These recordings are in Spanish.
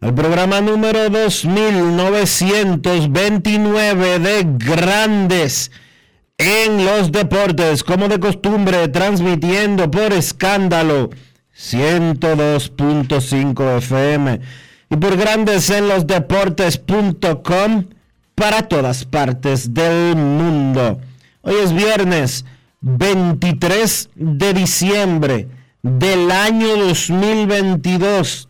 al programa número 2929 de Grandes en los Deportes, como de costumbre, transmitiendo por escándalo 102.5 FM y por Grandes en los Deportes.com para todas partes del mundo. Hoy es viernes 23 de diciembre del año 2022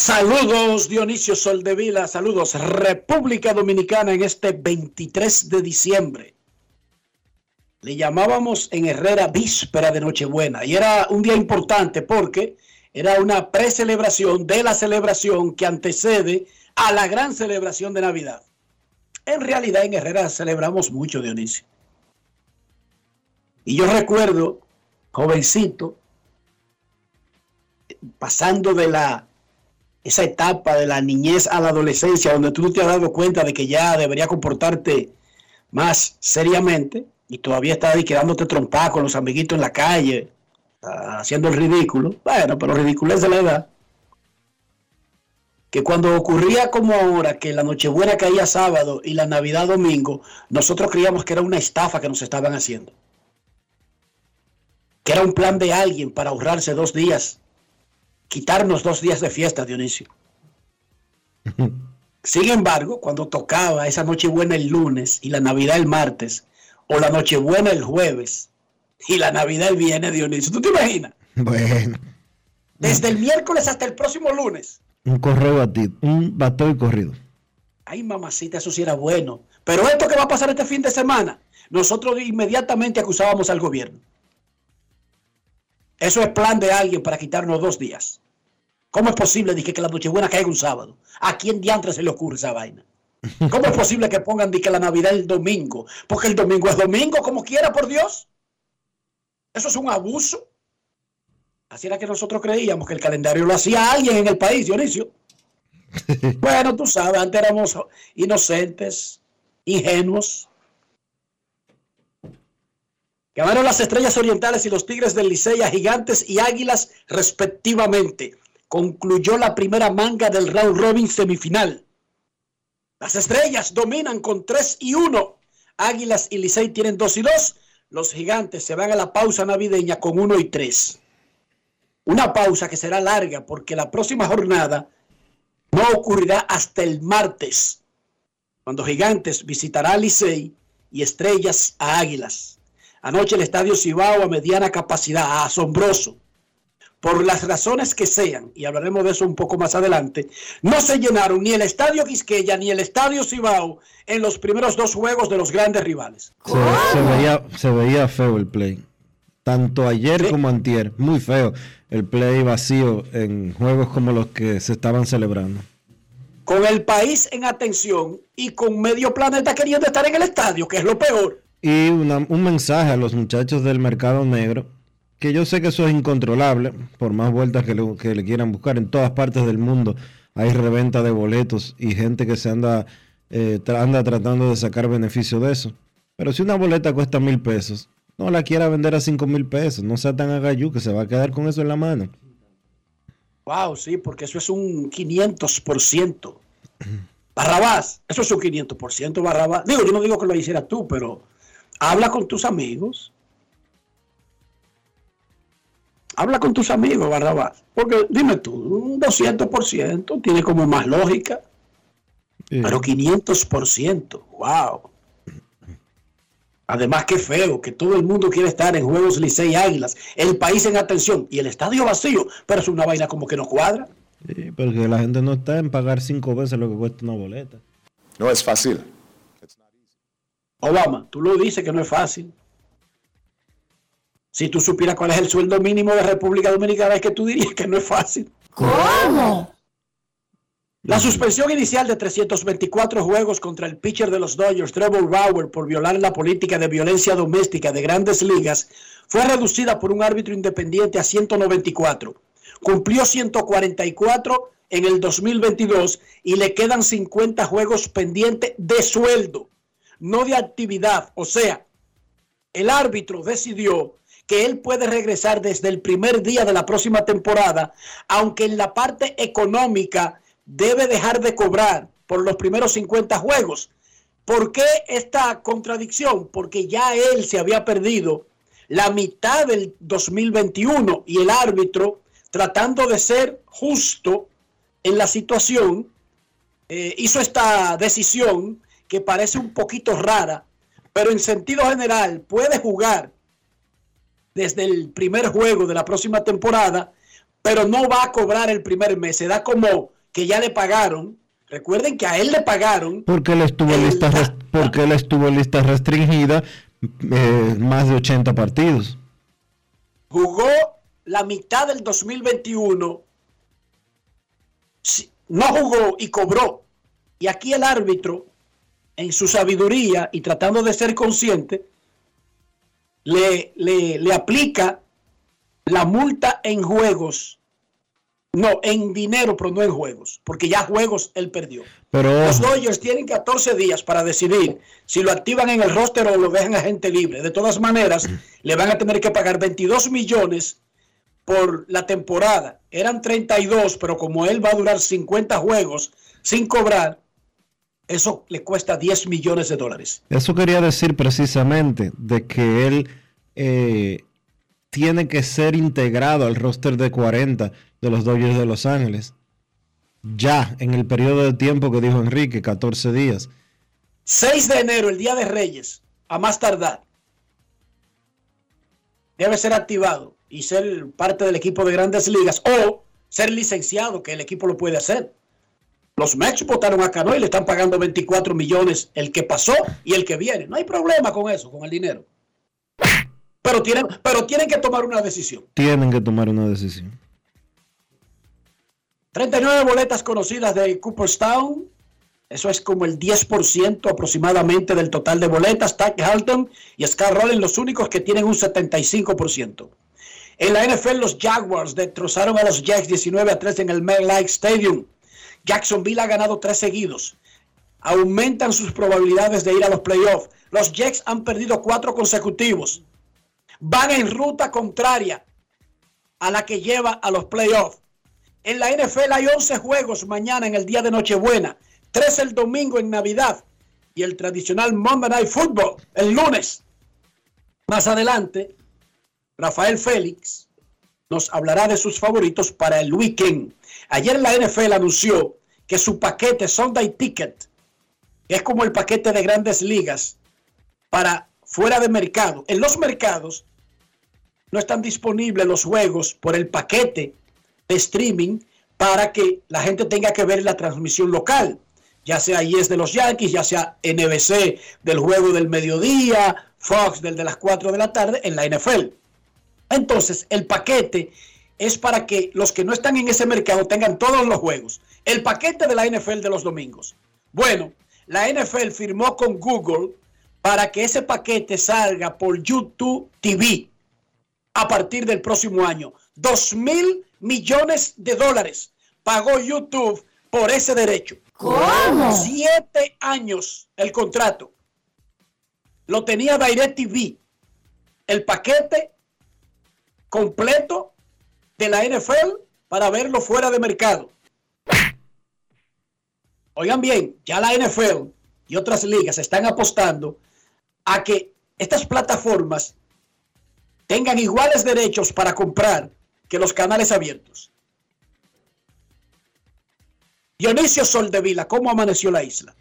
Saludos Dionisio Soldevila, saludos República Dominicana en este 23 de diciembre. Le llamábamos en Herrera víspera de Nochebuena y era un día importante porque era una precelebración de la celebración que antecede a la gran celebración de Navidad. En realidad en Herrera celebramos mucho Dionisio. Y yo recuerdo, jovencito, pasando de la esa etapa de la niñez a la adolescencia, donde tú no te has dado cuenta de que ya debería comportarte más seriamente y todavía estás ahí quedándote trompada con los amiguitos en la calle, ah, haciendo el ridículo. Bueno, pero ridículo es de la edad. Que cuando ocurría como ahora, que la Nochebuena caía sábado y la Navidad domingo, nosotros creíamos que era una estafa que nos estaban haciendo. Que era un plan de alguien para ahorrarse dos días quitarnos dos días de fiesta, Dionisio. Sin embargo, cuando tocaba esa Nochebuena el lunes y la Navidad el martes, o la Nochebuena el jueves y la Navidad el viernes, Dionisio, ¿tú te imaginas? Bueno, Desde el miércoles hasta el próximo lunes. un correo batido, un batón corrido. Ay, mamacita, eso sí era bueno. Pero esto que va a pasar este fin de semana, nosotros inmediatamente acusábamos al gobierno. Eso es plan de alguien para quitarnos dos días. ¿Cómo es posible dije, que la Nochebuena caiga un sábado? ¿A quién diantre se le ocurre esa vaina? ¿Cómo es posible que pongan que la Navidad el domingo? Porque el domingo es domingo, como quiera, por Dios. Eso es un abuso. Así era que nosotros creíamos que el calendario lo hacía alguien en el país, Dionisio. Bueno, tú sabes, antes éramos inocentes, ingenuos. Ganaron las Estrellas Orientales y los Tigres del Licey a Gigantes y Águilas respectivamente. Concluyó la primera manga del round robin semifinal. Las Estrellas dominan con 3 y 1. Águilas y Licey tienen 2 y 2. Los Gigantes se van a la pausa navideña con 1 y 3. Una pausa que será larga porque la próxima jornada no ocurrirá hasta el martes, cuando Gigantes visitará a Licey y Estrellas a Águilas. Anoche el estadio Cibao a mediana capacidad, asombroso. Por las razones que sean, y hablaremos de eso un poco más adelante, no se llenaron ni el estadio Quisqueya ni el estadio Cibao en los primeros dos juegos de los grandes rivales. Se, se veía, se veía feo el play. Tanto ayer Sí. como antier. Muy feo el play vacío en juegos como los que se estaban celebrando. Con el país en atención y con medio planeta queriendo estar en el estadio, que es lo peor. Y un mensaje a los muchachos del mercado negro, que yo sé que eso es incontrolable, por más vueltas que le, que le quieran buscar, en todas partes del mundo hay reventa de boletos y gente que se anda, eh, anda tratando de sacar beneficio de eso. Pero si una boleta cuesta mil pesos, no la quiera vender a cinco mil pesos, no sea tan agayú que se va a quedar con eso en la mano. Wow, sí, porque eso es un 500%. Barrabás, eso es un 500%, Barrabás. Digo, yo no digo que lo hicieras tú, pero habla con tus amigos. Habla con tus amigos, Barrabás. Porque dime tú, un 200% tiene como más lógica, Sí. pero 500%, wow. Además, qué feo que todo el mundo quiere estar en Juegos Licey Águilas, el país en atención y el estadio vacío, pero es una vaina como que no cuadra. Sí, porque la gente no está en pagar cinco veces lo que cuesta una boleta. No es fácil. Obama, tú lo dices que no es fácil. Si tú supieras cuál es el sueldo mínimo de República Dominicana, es que tú dirías que no es fácil. ¿Cómo? La suspensión inicial de 324 juegos contra el pitcher de los Dodgers, Trevor Bauer, por violar la política de violencia doméstica de grandes ligas, fue reducida por un árbitro independiente a 194. Cumplió 144 en el 2022 y le quedan 50 juegos pendientes de sueldo, no de actividad. O sea, el árbitro decidió que él puede regresar desde el primer día de la próxima temporada, aunque en la parte económica debe dejar de cobrar por los primeros 50 juegos. ¿Por qué esta contradicción? Porque ya él se había perdido la mitad del 2021 y el árbitro, tratando de ser justo en la situación, eh, hizo esta decisión que parece un poquito rara, pero en sentido general puede jugar desde el primer juego de la próxima temporada, pero no va a cobrar el primer mes. Se da como que ya le pagaron. Recuerden que a él le pagaron. Porque él estuvo en lista, porque él estuvo en lista restringida eh, más de 80 partidos. Jugó la mitad del 2021. Sí, No jugó y cobró. Y aquí el árbitro, en su sabiduría y tratando de ser consciente, le, le, le aplica la multa en juegos. No, en dinero, pero no en juegos. Porque ya juegos él perdió. Pero Los Dodgers tienen 14 días para decidir si lo activan en el roster o lo dejan a gente libre. De todas maneras, le van a tener que pagar 22 millones por la temporada. Eran 32, pero como él va a durar 50 juegos sin cobrar, eso le cuesta 10 millones de dólares. eso quería decir precisamente de que él eh, tiene que ser integrado al roster de 40 de los Dodgers de Los Ángeles. Ya en el periodo de tiempo que dijo Enrique, 14 días. 6 de enero, el Día de Reyes, a más tardar, debe ser activado y ser parte del equipo de grandes ligas o ser licenciado, que el equipo lo puede hacer. Los Mets votaron a Cano y le están pagando 24 millones el que pasó y el que viene. No hay problema con eso, con el dinero. Pero tienen, pero tienen que tomar una decisión. Tienen que tomar una decisión. 39 boletas conocidas de Cooperstown. Eso es como el 10% aproximadamente del total de boletas. Tag Halton y Scott Rowland los únicos que tienen un 75%. En la NFL, los Jaguars destrozaron a los Jets 19 a 3 en el MetLife Stadium. Jacksonville ha ganado tres seguidos. Aumentan sus probabilidades de ir a los playoffs. Los Jets han perdido cuatro consecutivos. Van en ruta contraria a la que lleva a los playoffs. En la NFL hay 11 juegos mañana en el día de Nochebuena, 3 el domingo en Navidad y el tradicional Monday Night Football el lunes. Más adelante, Rafael Félix nos hablará de sus favoritos para el weekend. Ayer la NFL anunció que su paquete Sunday Ticket, es como el paquete de grandes ligas para fuera de mercado. En los mercados no están disponibles los juegos por el paquete de streaming para que la gente tenga que ver la transmisión local, ya sea es de los Yankees, ya sea NBC del juego del mediodía, Fox del de las 4 de la tarde en la NFL. Entonces, el paquete es para que los que no están en ese mercado tengan todos los juegos. El paquete de la NFL de los domingos. Bueno, la NFL firmó con Google para que ese paquete salga por YouTube TV a partir del próximo año. Dos mil millones de dólares pagó YouTube por ese derecho. ¿Cómo? Siete años el contrato. Lo tenía DirecTV. El paquete completo de la NFL para verlo fuera de mercado. Oigan bien, ya la NFL y otras ligas están apostando a que estas plataformas tengan iguales derechos para comprar que los canales abiertos. Dionisio Soldevila, ¿cómo amaneció la isla?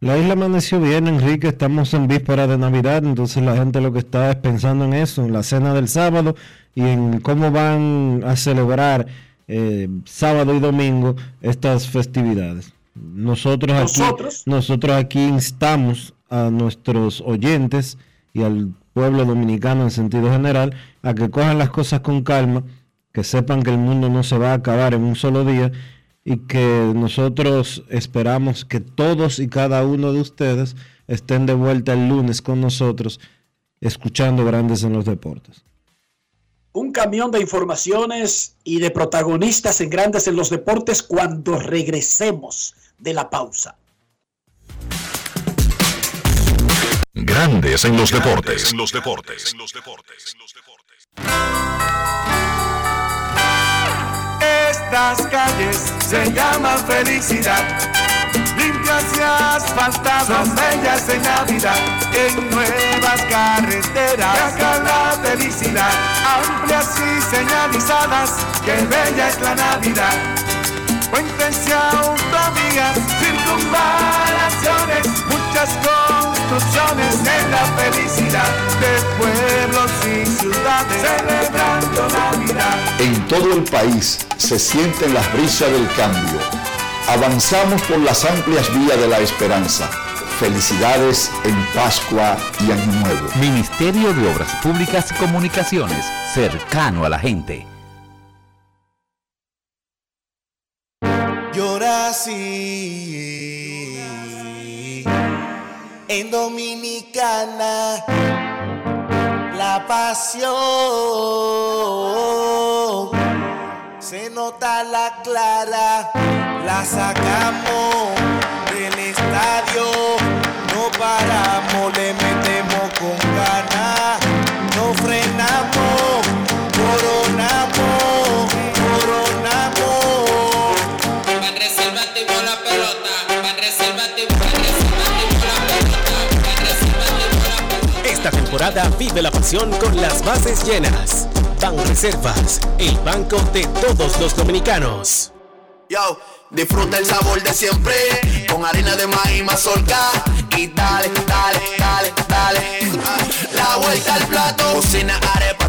La isla amaneció bien, Enrique. Estamos en víspera de Navidad, entonces la gente lo que está es pensando en eso, en la cena del sábado y en cómo van a celebrar eh, sábado y domingo estas festividades. Nosotros aquí, ¿Nosotros? nosotros aquí instamos a nuestros oyentes y al pueblo dominicano en sentido general a que cojan las cosas con calma, que sepan que el mundo no se va a acabar en un solo día y que nosotros esperamos que todos y cada uno de ustedes estén de vuelta el lunes con nosotros escuchando Grandes en los Deportes. Un camión de informaciones y de protagonistas en Grandes en los Deportes cuando regresemos de la pausa. Grandes en los deportes. En los deportes. En los deportes. Estas calles se llaman felicidad. Limpias y asfaltadas, son bellas en Navidad. En nuevas carreteras, acá la felicidad. Amplias y señalizadas, que bella es la Navidad. Cuéntense autovías, circunvalaciones, muchas construcciones en la felicidad de pueblos y ciudades celebrando Navidad. En todo el país se sienten las brisas del cambio. Avanzamos por las amplias vías de la esperanza. Felicidades en Pascua y Año Nuevo. Ministerio de Obras Públicas y Comunicaciones, cercano a la gente. Yo nací en Dominicana, la pasión se nota la clara, la sacamos del estadio, no paramos, le metemos con ganas, temporada vive la pasión con las bases llenas. Ban Reservas, el banco de todos los dominicanos. Yo, disfruta el sabor de siempre con harina de maíz mazorca y dale, dale, dale, dale. La vuelta al plato, cocina arepa,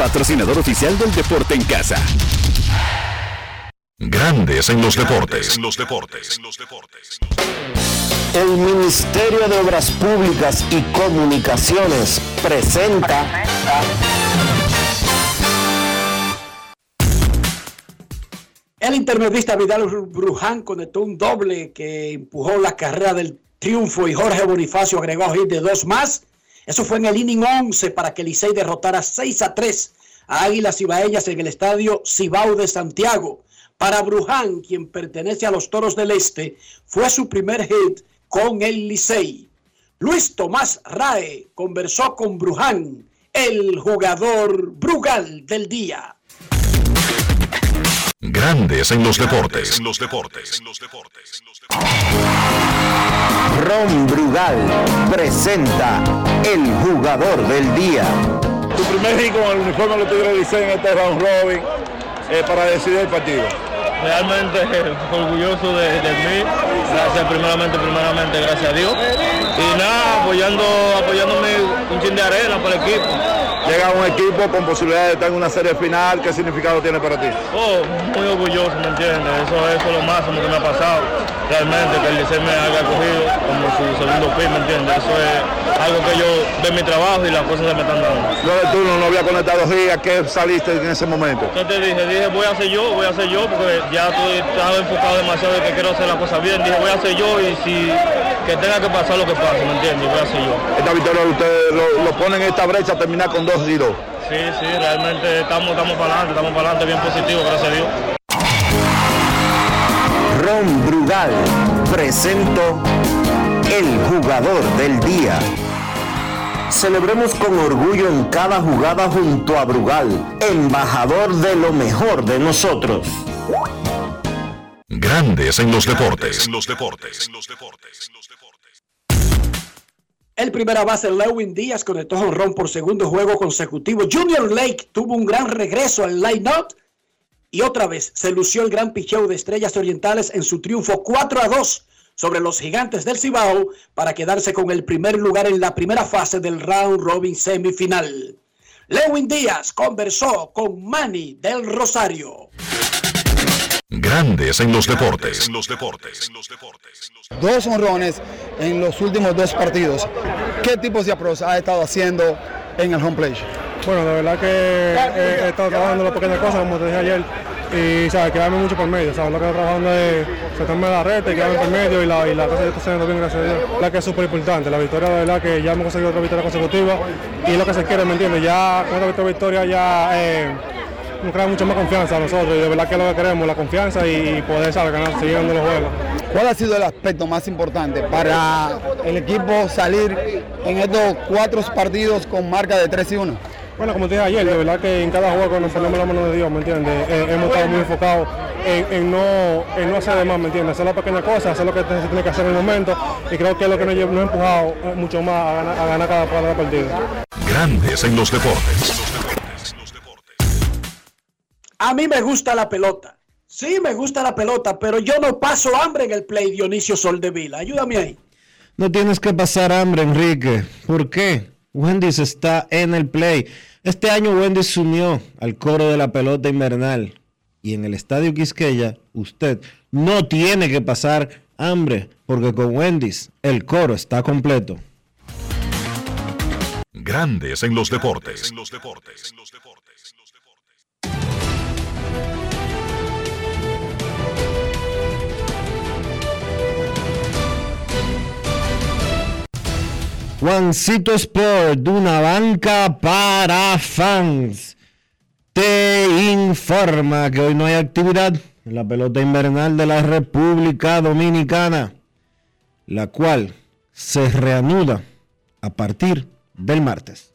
patrocinador oficial del deporte en casa. Grandes en los deportes. En los deportes. En los deportes. El Ministerio de Obras Públicas y Comunicaciones presenta El intermedista Vidal Bruján conectó un doble que empujó la carrera del triunfo y Jorge Bonifacio agregó hit de dos más. Eso fue en el inning 11 para que Licey derrotara 6 a 3 a Águilas Ibaeñas en el estadio Cibao de Santiago. Para Bruján, quien pertenece a los Toros del Este, fue su primer hit con el Licey. Luis Tomás Rae conversó con Bruján, el jugador Brugal del día. Grandes en los deportes. En los deportes. En los deportes. Ron Brugal presenta el jugador del día. Tu primer hit con el uniforme de los Tigres Licey en este round robin eh, para decidir el partido. Realmente orgulloso de, de, mí, gracias primeramente, primeramente, gracias a Dios. Y nada, apoyando, apoyándome un chin de arena para el equipo. Llega un equipo con posibilidad de estar en una serie final, ¿qué significado tiene para ti? Oh, muy orgulloso, ¿me entiendes? Eso, eso es lo máximo que me ha pasado. Realmente, que el Licey me haya cogido como su segundo pin, ¿me entiendes? Eso es algo que yo ve mi trabajo y las cosas se me están dando. Lo de turno no había conectado Giga, ¿qué saliste en ese momento? ¿Qué te dije? Dije, voy a hacer yo, voy a hacer yo, porque ya estoy, estaba enfocado demasiado de que quiero hacer las cosas bien. Dije, voy a hacer yo y si que tenga que pasar lo que pase, ¿me entiendes? Voy a hacer yo. Esta victoria ustedes lo, lo ponen en esta brecha a terminar con dos y dos. Sí, sí, realmente estamos, estamos para adelante, estamos para adelante, bien positivo, gracias a Dios. Ron Brugal presento el jugador del día. Celebremos con orgullo en cada jugada junto a Brugal, embajador de lo mejor de nosotros. Grandes en los deportes. En los deportes. En los deportes. El primera base, Lewin Díaz, conectó jonrón por segundo juego consecutivo. Junior Lake tuvo un gran regreso al line-out y otra vez se lució el gran picheo de Estrellas Orientales en su triunfo 4 a 2 sobre los gigantes del Cibao para quedarse con el primer lugar en la primera fase del round robin semifinal. Lewin Díaz conversó con Manny del Rosario. Grandes en los deportes. En los deportes. En los deportes. Dos honrones en los últimos dos partidos. ¿Qué tipos de approach ha estado haciendo en el home plate? Bueno, la verdad que he, he estado trabajando las pequeñas cosas, como te dije ayer, y ¿sabes? quedarme mucho por medio. ¿sabes? Lo que estoy trabajando es sacarme la reta y quedarme por medio y la, y la cosa ya está saliendo bien, gracias a Dios. La que es súper importante, la victoria de verdad que ya hemos conseguido otra victoria consecutiva y es lo que se quiere, ¿me entiendes? Ya con esta victoria ya eh, nos crea mucha más confianza a nosotros y de verdad que es lo que queremos, la confianza y poder ¿sabes? ganar, seguir ganando los juegos. ¿Cuál ha sido el aspecto más importante para el equipo salir en estos cuatro partidos con marca de 3 y 1? Bueno, como te dije ayer, de verdad que en cada juego nos ponemos la mano de Dios, ¿me entiendes? Eh, hemos estado muy enfocados en, en no, en no hacer de más, ¿me entiendes? Hacer las pequeñas cosas, hacer lo que se tiene que hacer en el momento y creo que es lo que nos, nos ha empujado eh, mucho más a ganar, a ganar cada, cada partido. Grandes en los deportes. A mí me gusta la pelota. Sí, me gusta la pelota, pero yo no paso hambre en el play Dionisio Soldevila. Ayúdame ahí. No tienes que pasar hambre, Enrique. ¿Por qué? Wendy's está en el play. Este año Wendy's se unió al coro de la pelota invernal. Y en el Estadio Quisqueya, usted no tiene que pasar hambre, porque con Wendy's el coro está completo. Grandes en los deportes. Juancito Sport, de una banca para fans, te informa que hoy no hay actividad en la pelota invernal de la República Dominicana, la cual se reanuda a partir del martes.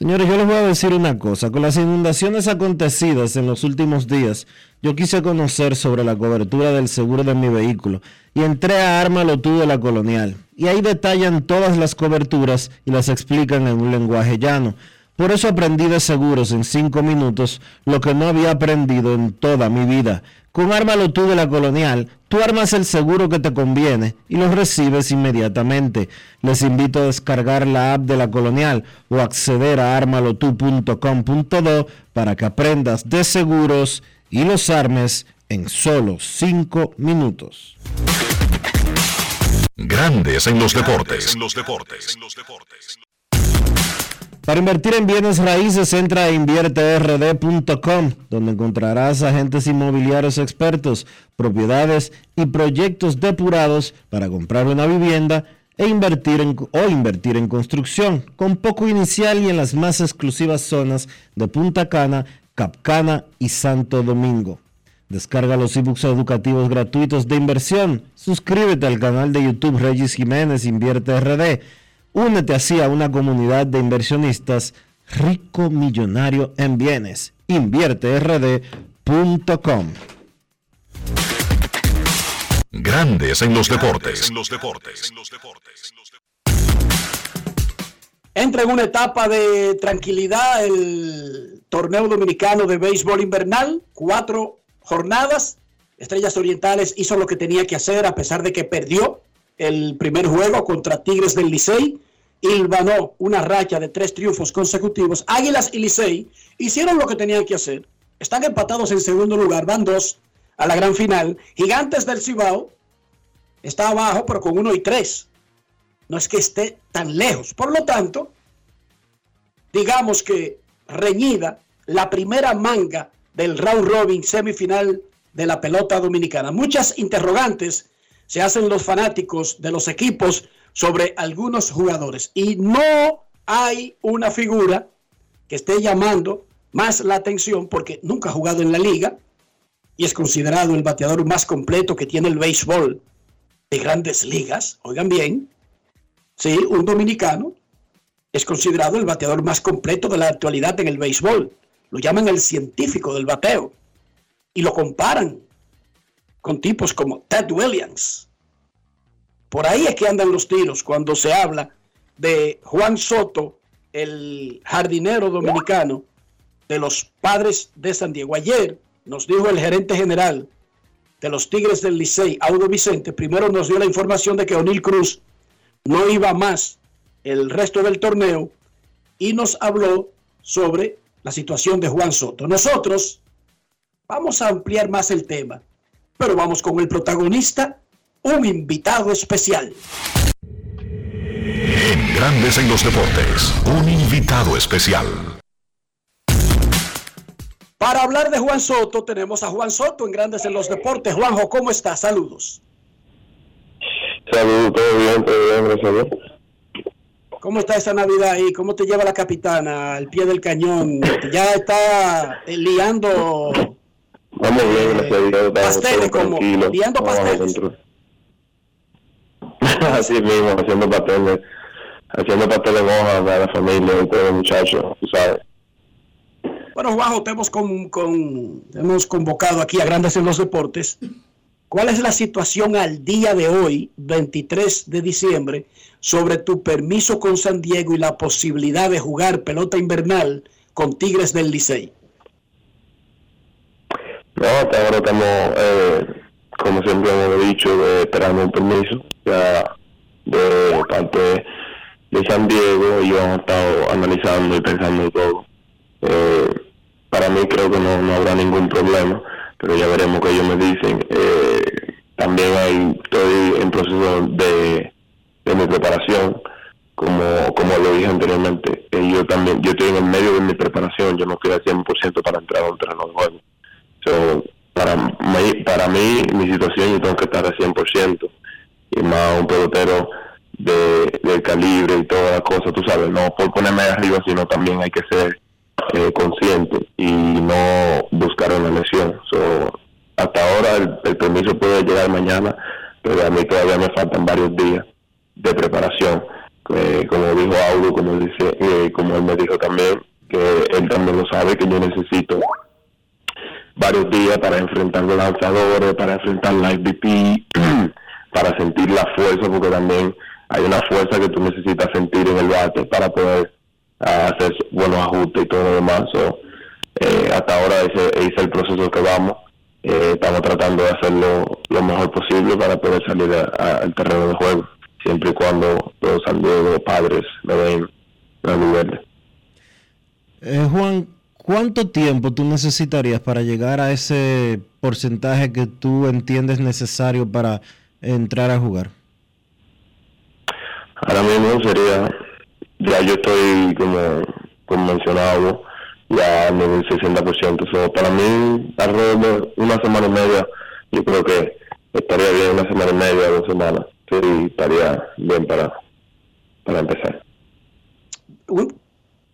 Señores, yo les voy a decir una cosa. Con las inundaciones acontecidas en los últimos días, yo quise conocer sobre la cobertura del seguro de mi vehículo y entré a Ármalo tú de la Colonial. Y ahí detallan todas las coberturas y las explican en un lenguaje llano. Por eso aprendí de seguros en cinco minutos lo que no había aprendido en toda mi vida. Con Ármalo tú de la Colonial, tú armas el seguro que te conviene y lo recibes inmediatamente. Les invito a descargar la app de la Colonial o acceder a armalotu.com.do para que aprendas de seguros y los armes en solo cinco minutos. Grandes en los deportes. Para invertir en bienes raíces, entra a invierterd.com, donde encontrarás agentes inmobiliarios expertos, propiedades y proyectos depurados para comprar una vivienda e invertir en, o invertir en construcción, con poco inicial y en las más exclusivas zonas de Punta Cana, Capcana y Santo Domingo. Descarga los ebooks educativos gratuitos de inversión. Suscríbete al canal de YouTube Regis Jiménez Invierte RD. Únete así a una comunidad de inversionistas rico millonario en bienes. InvierteRD.com. Grandes en los deportes. Entra en una etapa de tranquilidad el torneo dominicano de béisbol invernal. Cuatro jornadas. Estrellas Orientales hizo lo que tenía que hacer a pesar de que perdió el primer juego contra Tigres del Licey. Ilvanó una racha de tres triunfos consecutivos. Águilas y Licey hicieron lo que tenían que hacer. Están empatados en segundo lugar, van dos a la gran final. Gigantes del Cibao está abajo, pero con uno y tres. No es que esté tan lejos. Por lo tanto, digamos que reñida la primera manga del round robin semifinal de la pelota dominicana. Muchas interrogantes se hacen los fanáticos de los equipos sobre algunos jugadores. Y no hay una figura que esté llamando más la atención porque nunca ha jugado en la liga y es considerado el bateador más completo que tiene el béisbol de grandes ligas. Oigan bien, sí, un dominicano es considerado el bateador más completo de la actualidad en el béisbol. Lo llaman el científico del bateo y lo comparan con tipos como Ted Williams. Por ahí es que andan los tiros cuando se habla de Juan Soto, el jardinero dominicano de los padres de San Diego. Ayer nos dijo el gerente general de los Tigres del Licey, Audo Vicente, primero nos dio la información de que O'Neill Cruz no iba más el resto del torneo y nos habló sobre la situación de Juan Soto. Nosotros vamos a ampliar más el tema, pero vamos con el protagonista, un invitado especial. En Grandes en los Deportes, un invitado especial. Para hablar de Juan Soto, tenemos a Juan Soto en Grandes en los Deportes. Juanjo, ¿cómo estás? Saludos. Saludos, todo bien, todo bien, gracias a Dios. ¿Cómo está esa Navidad ahí? ¿Cómo te lleva la capitana al pie del cañón? ¿Ya está liando Vamos bien, gracias a Dios. pasteles como liando pasteles? Así mismo, haciendo pasteles, haciendo pasteles hoja para la familia y todos los muchachos, tú sabes. Bueno, Juanjo, te hemos, con, con- hemos convocado aquí a Grandes en los Deportes. ¿Cuál es la situación al día de hoy, 23 de diciembre, sobre tu permiso con San Diego y la posibilidad de jugar pelota invernal con Tigres del Licey? No, ahora estamos, eh, como siempre hemos dicho, eh, esperando un permiso ya de parte de San Diego y hemos estado analizando y pensando todo. Eh, para mí creo que no, no habrá ningún problema, pero ya veremos que ellos me dicen. Eh, también hay, estoy en proceso de, de mi preparación, como, como lo dije anteriormente. Eh, yo también, yo estoy en el medio de mi preparación, yo no estoy al 100% para entrar a un terreno de juego. So, para, mí, para mí, mi situación, yo tengo que estar al 100%. Y más un pelotero de, del calibre y todas las cosas, tú sabes, no por ponerme arriba, sino también hay que ser eh, consciente y no buscar una lesión. So, hasta ahora el, el permiso puede llegar mañana, pero a mí todavía me faltan varios días de preparación. Eh, como dijo Audo, como, dice, eh, como él me dijo también, que él también lo sabe, que yo necesito varios días para enfrentar los lanzadores, para enfrentar la MVP, para sentir la fuerza, porque también hay una fuerza que tú necesitas sentir en el bate para poder ah, hacer buenos ajustes y todo lo demás. So, eh, hasta ahora ese, es el proceso que vamos. Eh, estamos tratando de hacerlo lo mejor posible para poder salir al terreno de juego, siempre y cuando los San Diego padres me den la verde. Eh, Juan, ¿cuánto tiempo tú necesitarías para llegar a ese porcentaje que tú entiendes necesario para entrar a jugar? Ahora mismo sería, ya yo estoy como, como mencionado, ya en el 60%. So, para mí, alrededor de una semana y media, yo creo que estaría bien una semana y media, dos semanas. Sí, estaría bien para, para empezar.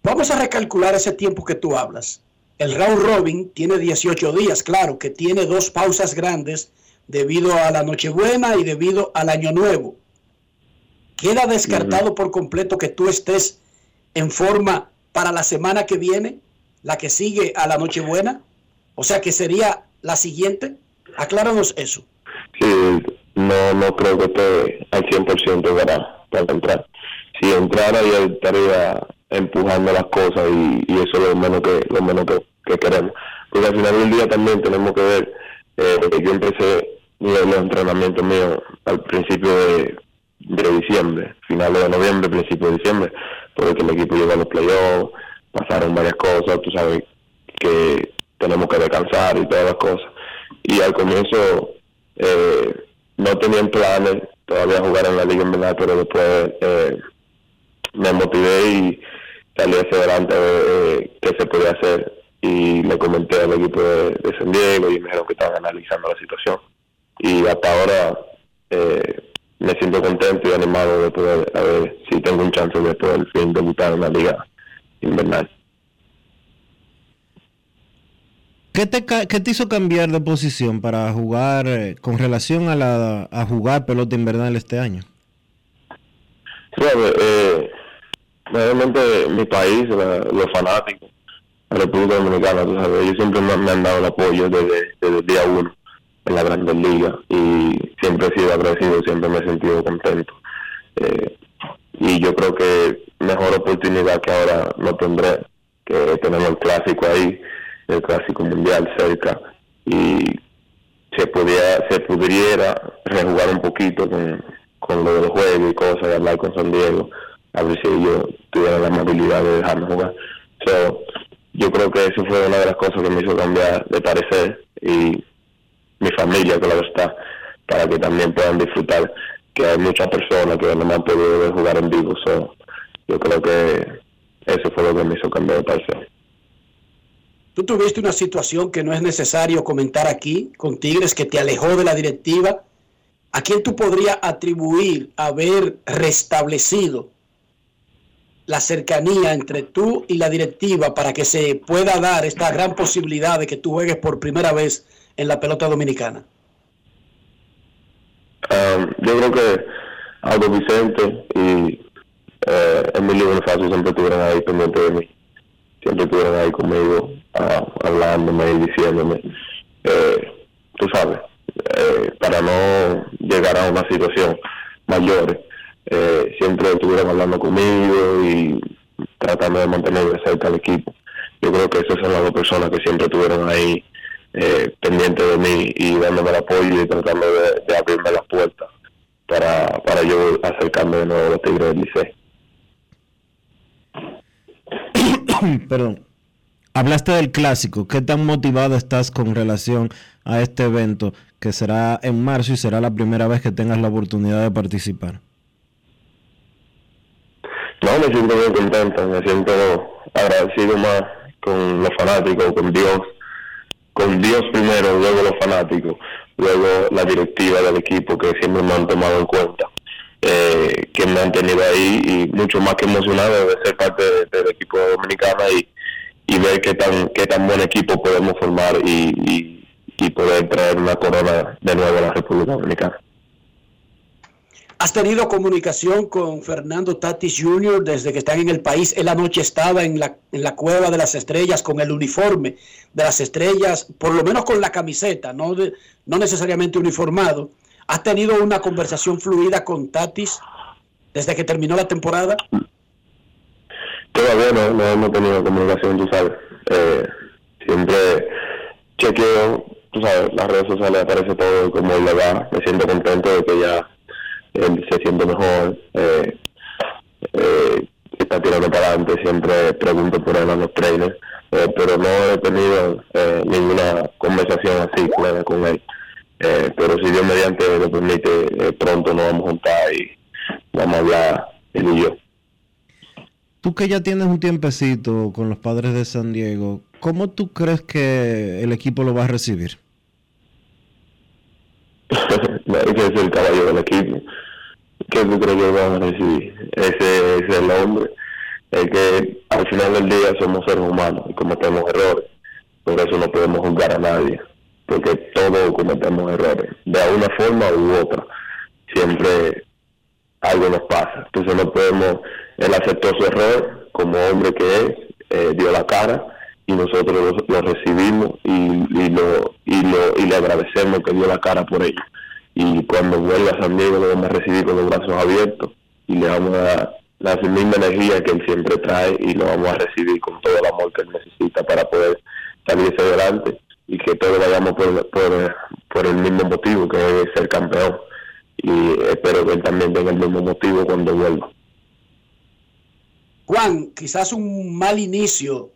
Vamos a recalcular ese tiempo que tú hablas. El round robin tiene 18 días, claro, que tiene dos pausas grandes debido a la Nochebuena y debido al Año Nuevo. ¿Queda descartado por completo que tú estés en forma para la semana que viene, la que sigue a la Nochebuena? O sea, que sería la siguiente. Acláranos eso. Sí, no, no creo que esté al 100% para, para entrar. Si entrara ya estaría empujando las cosas y, eso es lo menos que lo menos que, que queremos. Porque al final del día también tenemos que ver, eh, que yo empecé los, entrenamientos míos al principio de, de diciembre, finales de noviembre, principio de diciembre, porque el equipo llegó a los playoffs, pasaron varias cosas, tú sabes que tenemos que descansar y todas las cosas. Y al comienzo eh, no tenían planes todavía jugar en la liga en verdad, pero después eh, me motivé y salí hacia adelante eh, qué se podía hacer y le comenté al equipo de, de San Diego y me dijeron que estaban analizando la situación y hasta ahora eh, me siento contento y animado de poder, a ver si tengo un chance de poder fin debutar en la liga invernal. ¿Qué te, qué te hizo cambiar de posición para jugar eh, con relación a, la, a jugar pelota invernal este año? ¿Sabes? Eh, realmente mi país, los fanáticos, la República Dominicana, tú sabes, ellos siempre me, han dado el apoyo desde, desde el día uno en la Grandes Ligas y siempre he sido agradecido, siempre me he sentido contento. Eh, y yo creo que mejor oportunidad que ahora no tendré, que tenemos el clásico ahí, el clásico mundial cerca, y se pudiera, se pudiera rejugar un poquito con, con lo del juego y cosas, y hablar con San Diego, a ver si ellos tuvieran la amabilidad de dejarme jugar. So, yo creo que eso fue una de las cosas que me hizo cambiar de parecer y mi familia, claro está, para que también puedan disfrutar, que hay muchas personas que no me han podido jugar en vivo. So, yo creo que eso fue lo que me hizo cambiar de parecer. Tú tuviste una situación que no es necesario comentar aquí con Tigres que te alejó de la directiva. ¿A quién tú podrías atribuir haber restablecido la cercanía entre tú y la directiva para que se pueda dar esta gran posibilidad de que tú juegues por primera vez en la pelota dominicana? Um, yo creo que Aldo Vicente y eh, Emilio Bonifacio siempre estuvieron ahí pendientes de mí. Siempre estuvieron ahí conmigo, ah, hablándome y diciéndome, eh, tú sabes, eh, para no llegar a una situación mayor, eh, siempre estuvieron hablando conmigo y tratando de mantenerme cerca al equipo. Yo creo que esas son las dos personas que siempre estuvieron ahí eh, pendientes de mí y dándome el apoyo y tratando de, abrirme las puertas para, para yo acercarme de nuevo a los Tigres del Licey. Perdón. Hablaste del clásico. ¿Qué tan motivado estás con relación a este evento que será en marzo y será la primera vez que tengas la oportunidad de participar? No, me siento bien contento, me siento agradecido más con los fanáticos, con Dios, con Dios primero, luego los fanáticos, luego la directiva del equipo que siempre me han tomado en cuenta, eh, que me han tenido ahí y mucho más que emocionado de ser parte de- del equipo dominicano y, y ver qué tan qué tan buen equipo podemos formar y, y, y poder traer una corona de nuevo a la República Dominicana. ¿Has tenido comunicación con Fernando Tatis Jr. desde que están en el país? Él anoche estaba en la, en la cueva de las estrellas con el uniforme de las estrellas, por lo menos con la camiseta, no, de- no necesariamente uniformado. ¿Has tenido una conversación fluida con Tatis desde que terminó la temporada? Todavía no, no hemos tenido comunicación, tú sabes. Eh, siempre chequeo, tú sabes, las redes sociales aparece todo como le va. Me siento contento de que ya él se siente mejor. Eh, eh, está tirando para adelante, siempre pregunto por él a los trainers, eh, pero no he tenido eh, ninguna conversación así clara con él. Eh, pero si Dios mediante lo permite, pronto nos vamos a juntar y vamos a hablar él y yo. Tú que ya tienes un tiempecito con los padres de San Diego, ¿cómo tú crees que el equipo lo va a recibir? Ese es el caballo del equipo. ¿Qué tú crees que van a recibir? Ese es el hombre. Es que al final del día somos seres humanos y cometemos errores. Por eso no podemos juzgar a nadie. Porque todos cometemos errores. De una forma u otra. Siempre algo nos pasa. Entonces no podemos, él aceptó su error como hombre que es, eh, dio la cara y nosotros lo, recibimos y lo y lo y le agradecemos que dio la cara por ello. Y cuando vuelva a San Diego lo vamos a recibir con los brazos abiertos y le vamos a dar la misma energía que él siempre trae y lo vamos a recibir con todo el amor que él necesita para poder salir hacia adelante y que todos vayamos por, por el mismo motivo que es ser campeón y espero que él también tenga el mismo motivo cuando vuelva. Juan, quizás un mal inicio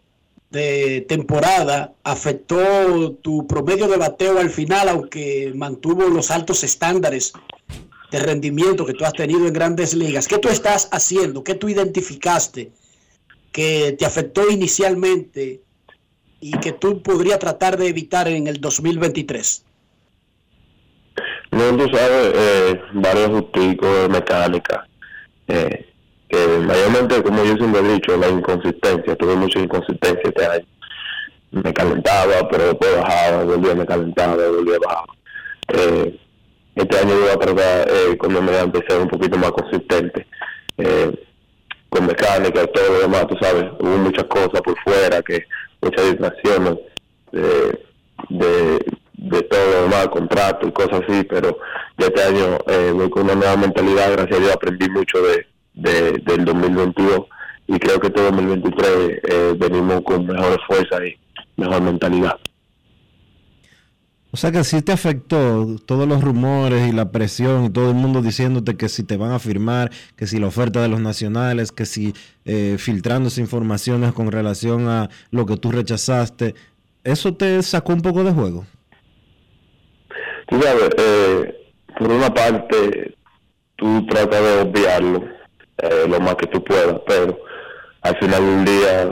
de temporada afectó tu promedio de bateo al final, aunque mantuvo los altos estándares de rendimiento que tú has tenido en grandes ligas. ¿Qué tú estás haciendo? ¿Qué tú identificaste que te afectó inicialmente y que tú podrías tratar de evitar en el 2023? No, tú eh, varios justicos de mecánica, eh, que mayormente, como yo siempre he dicho, la inconsistencia, tuve mucha inconsistencia este año. Me calentaba, pero después bajaba, volvía, me calentaba, volvía, bajaba. Eh, este año voy a tratar, eh, cuando me empecé un poquito más consistente, eh, con mecánica y todo lo demás, tú sabes, hubo muchas cosas por fuera, que muchas distracciones de, de, de todo lo demás, contrato y cosas así, pero ya este año eh, voy con una nueva mentalidad, gracias a Dios aprendí mucho de, de, del 2022 y creo que este 2023 eh, venimos con mejor fuerza y mejor mentalidad. O sea que sí te afectó todos los rumores y la presión y todo el mundo diciéndote que si te van a firmar, que si la oferta de los nacionales, que si eh, filtrándose informaciones con relación a lo que tú rechazaste. ¿Eso te sacó un poco de juego? Tú sabes, eh, por una parte, tú tratas de obviarlo eh, lo más que tú puedas, pero al final del día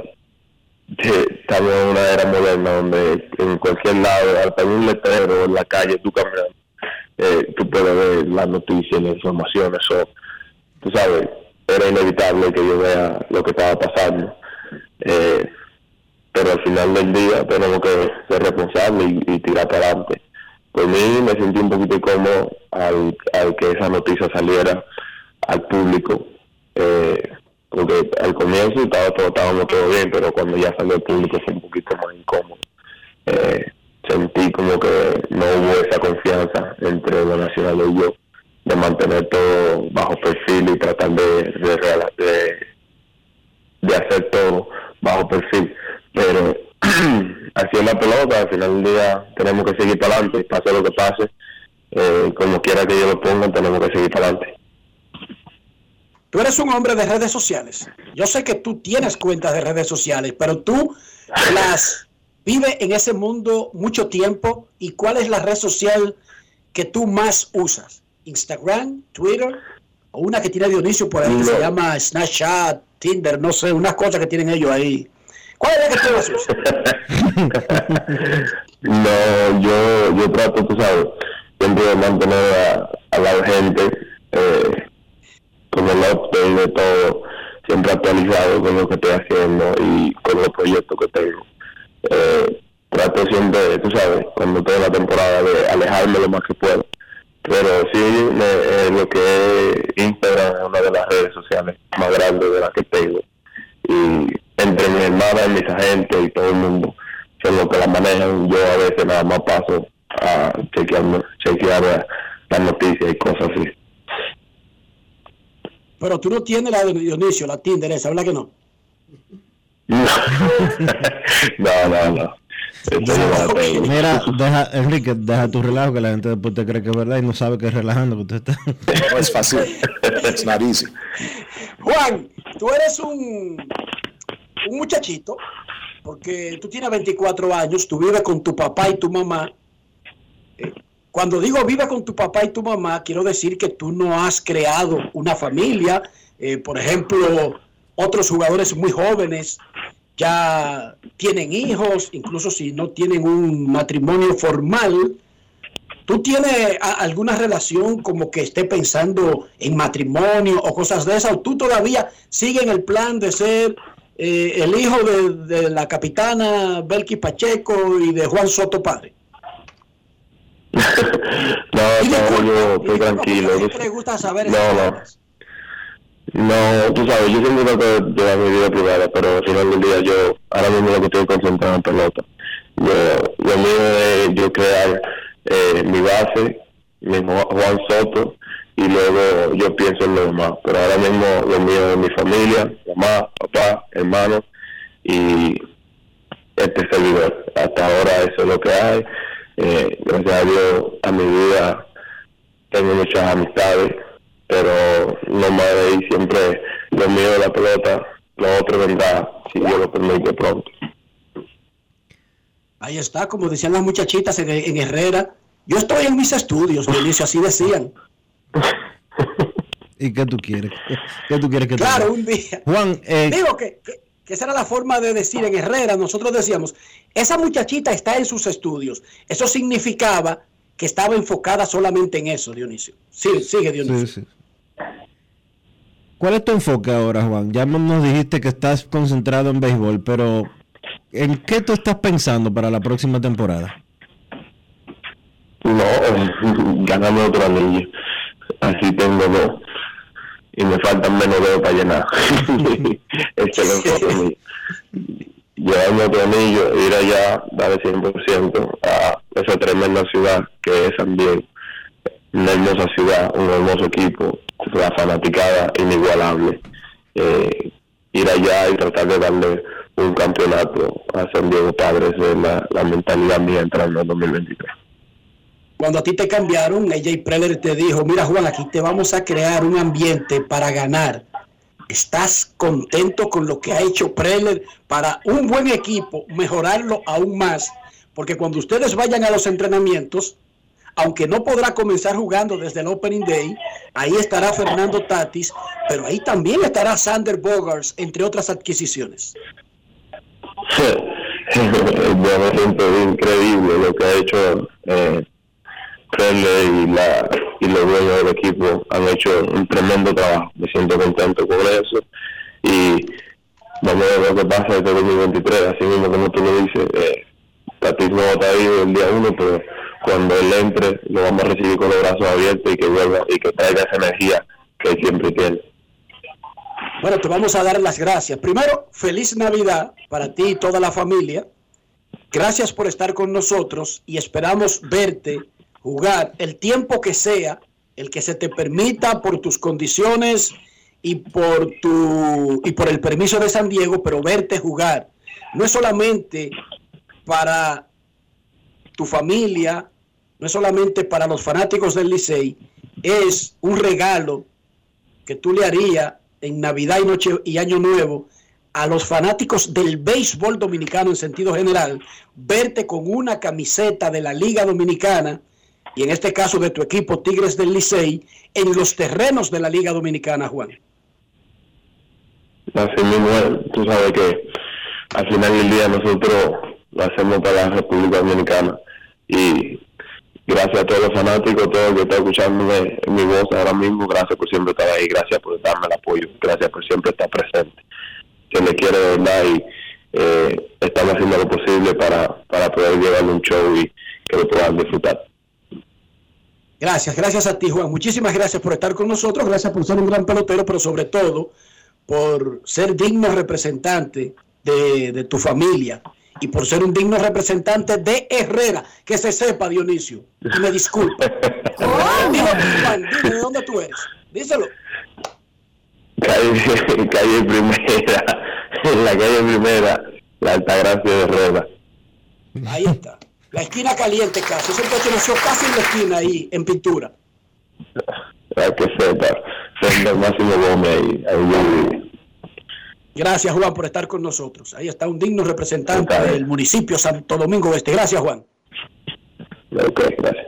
estamos en una era moderna donde en cualquier lado, hasta en un letrero en la calle, tú caminando, eh, tú puedes ver las noticias, las informaciones, o tú sabes, era inevitable que yo vea lo que estaba pasando. Eh, pero al final del día tenemos que ser responsables y, y tirar para adelante. Por mí me sentí un poquito incómodo al, al que esa noticia saliera al público. Eh, porque al comienzo estaba todo, estábamos todo bien, pero cuando ya salió el público fue un poquito más incómodo. Eh, sentí como que no hubo esa confianza entre los nacionales y yo de mantener todo bajo perfil y tratar de, de, hacer todo bajo perfil. Pero así es la pelota, al final del día tenemos que seguir para adelante, pase lo que pase, eh, como quiera que yo lo ponga, tenemos que seguir para adelante. Tú eres un hombre de redes sociales. Yo sé que tú tienes cuentas de redes sociales, pero tú las vives en ese mundo mucho tiempo. ¿Y cuál es la red social que tú más usas? ¿Instagram, Twitter o una que tiene Dionisio por ahí que se llama Snapchat, Tinder, no sé, unas cosas que tienen ellos ahí? ¿Cuál es la que tú más usas? No, yo, yo trato, tú sabes, siempre de mantener a, a la gente eh, con el update de todo, siempre actualizado con lo que estoy haciendo y con los proyectos que tengo. Eh, trato siempre, tú sabes, cuando en la temporada de alejarme lo más que puedo. Pero sí, me- eh, lo que es Instagram es una de las redes sociales más grandes de las que tengo. Y entre mi hermana y mis agentes y todo el mundo son los que la manejan. Yo a veces nada más paso a chequear, chequear la- las noticias y cosas así. Pero tú no tienes la de Dionisio, la Tinder esa, ¿verdad que no? No, no, no. No. Mira, deja, Enrique, deja tu relajo que la gente después te cree que es verdad y no sabe que es relajando que usted está. No es fácil. It's not easy. Juan, tú eres un, un muchachito, porque tú tienes 24 años, tú vives con tu papá y tu mamá. Cuando digo vive con tu papá y tu mamá, quiero decir que tú no has creado una familia. Eh, por ejemplo, otros jugadores muy jóvenes ya tienen hijos, incluso si no tienen un matrimonio formal. ¿Tú tienes alguna relación como que esté pensando en matrimonio o cosas de esas? ¿O tú todavía sigues en el plan de ser eh, el hijo de, de la capitana Belki Pacheco y de Juan Soto padre? No, no, yo estoy tranquilo. Siempre le gusta saber No, no. No, tú sabes, yo siempre trato de llevar mi vida privada, pero al final del día yo ahora mismo lo que estoy concentrado en pelota. Yo, lo mío es yo crear eh, mi base, mi Ju- Juan Soto, y luego yo pienso en lo demás. Pero ahora mismo lo mío es mi familia, mamá, papá, hermanos y este servidor. Hasta ahora eso es lo que hay. Eh, gracias a Dios, a mi vida tengo muchas amistades, pero no más de ahí siempre lo mío de la pelota, lo otro vendrá, si Dios lo permite pronto. Ahí está, como decían las muchachitas en, en Herrera. Yo estoy en mis estudios, Dionisio, así decían. ¿Y qué tú quieres? ¿Qué tú quieres que te Claro, diga? un día. Juan, eh, Digo que, que- que esa era la forma de decir en Herrera. Nosotros decíamos, esa muchachita está en sus estudios. Eso significaba que estaba enfocada solamente en eso, Dionisio. Sí, sigue, Dionisio. Sí, sí. ¿Cuál es tu enfoque ahora, Juan? Ya nos dijiste que estás concentrado en béisbol, pero ¿en qué tú estás pensando para la próxima temporada? No, ganarme otro anillo. Así tengo dos. Y me faltan menos dedos para llenar. este es el enfoque mío. Llevarme otro anillo, ir allá, darle 100% a esa tremenda ciudad que es San Diego. Una hermosa ciudad, un hermoso equipo, la fanaticada inigualable. Eh, ir allá y tratar de darle un campeonato a San Diego Padres es la, la mentalidad mía entrando en 2023 cuando a ti te cambiaron, AJ Preller te dijo, mira Juan, aquí te vamos a crear un ambiente para ganar. ¿Estás contento con lo que ha hecho Preller para un buen equipo, mejorarlo aún más? Porque cuando ustedes vayan a los entrenamientos, aunque no podrá comenzar jugando desde el Opening Day, ahí estará Fernando Tatis, pero ahí también estará Sander Bogars, entre otras adquisiciones. Increíble lo que ha hecho eh, y, la, y los dueños del equipo han hecho un tremendo trabajo. Me siento contento con eso. Y vamos a ver lo que pasa este 2023. Así mismo como tú lo dices, eh, Tatis no está ahí el día uno, pero cuando él entre lo vamos a recibir con los brazos abiertos y que vuelva y que traiga esa energía que siempre tiene. Bueno, te vamos a dar las gracias. Primero, feliz Navidad para ti y toda la familia. Gracias por estar con nosotros y esperamos verte jugar el tiempo que sea, el que se te permita por tus condiciones y por tu y por el permiso de San Diego, pero verte jugar. No es solamente para tu familia, no es solamente para los fanáticos del Licey, es un regalo que tú le harías en Navidad y Noche y Año Nuevo a los fanáticos del béisbol dominicano en sentido general, verte con una camiseta de la Liga Dominicana y en este caso de tu equipo Tigres del Licey, en los terrenos de la Liga Dominicana, Juan? Así mismo, tú sabes que al final del día nosotros lo hacemos para la República Dominicana y gracias a todos los fanáticos, todo el que está escuchando mi voz ahora mismo, gracias por siempre estar ahí, gracias por darme el apoyo, gracias por siempre estar presente. Se le quiere de verdad y eh, estamos haciendo lo posible para, para poder llevarle un show y que lo puedan disfrutar. Gracias, gracias a ti, Juan. Muchísimas gracias por estar con nosotros, gracias por ser un gran pelotero, pero sobre todo por ser digno representante de, tu familia y por ser un digno representante de Herrera. Que se sepa, Dionisio. Y me disculpa. Dime, Juan, dime de dónde tú eres. Díselo. Calle, calle Primera, en la calle Primera, la Altagracia de Herrera. Ahí está. La esquina caliente casi. Ese coche nació casi en la esquina ahí, en pintura. Para que sepa. Máximo Gómez ahí, ahí Gracias, Juan, por estar con nosotros. Ahí está un digno representante del municipio Santo Domingo Este. Gracias, Juan. Ok, gracias.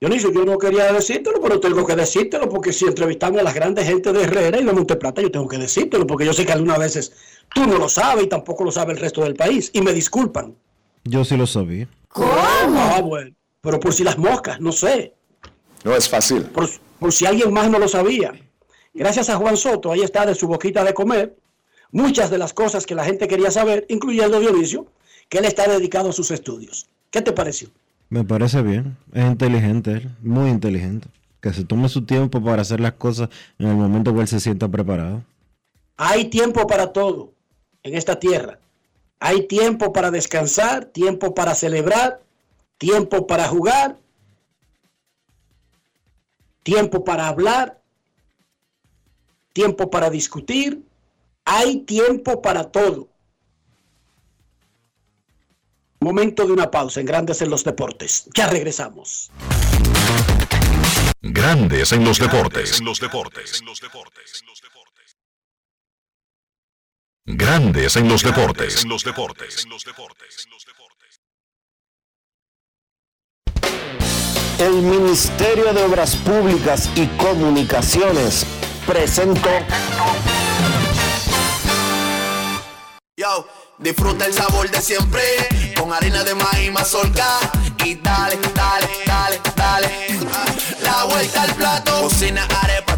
Dionisio, yo no quería decírtelo, pero tengo que decírtelo porque si entrevistamos a las grandes gente de Herrera y de Monteplata, yo tengo que decírtelo porque yo sé que algunas veces tú no lo sabes y tampoco lo sabe el resto del país. Y me disculpan. Yo sí lo sabía. ¿Cómo? Ah, bueno. Pero por si las moscas, no sé. No es fácil. Por, si alguien más no lo sabía. Gracias a Juan Soto, ahí está de su boquita de comer, muchas de las cosas que la gente quería saber, incluyendo Dionisio, que él está dedicado a sus estudios. ¿Qué te pareció? Me parece bien. Es inteligente muy inteligente. Que se tome su tiempo para hacer las cosas en el momento que él se sienta preparado. Hay tiempo para todo en esta tierra. Hay tiempo para descansar, tiempo para celebrar, tiempo para jugar, tiempo para hablar, tiempo para discutir. Hay tiempo para todo. Momento de una pausa en Grandes en los Deportes. Ya regresamos. Grandes en los Deportes. En los Deportes. Grandes en los deportes. En los deportes. El Ministerio de Obras Públicas y Comunicaciones presentó. Yo. Disfruta el sabor de siempre con harina de maíz mazorca y dale, dale, dale, dale. La vuelta al plato, cocina arepa,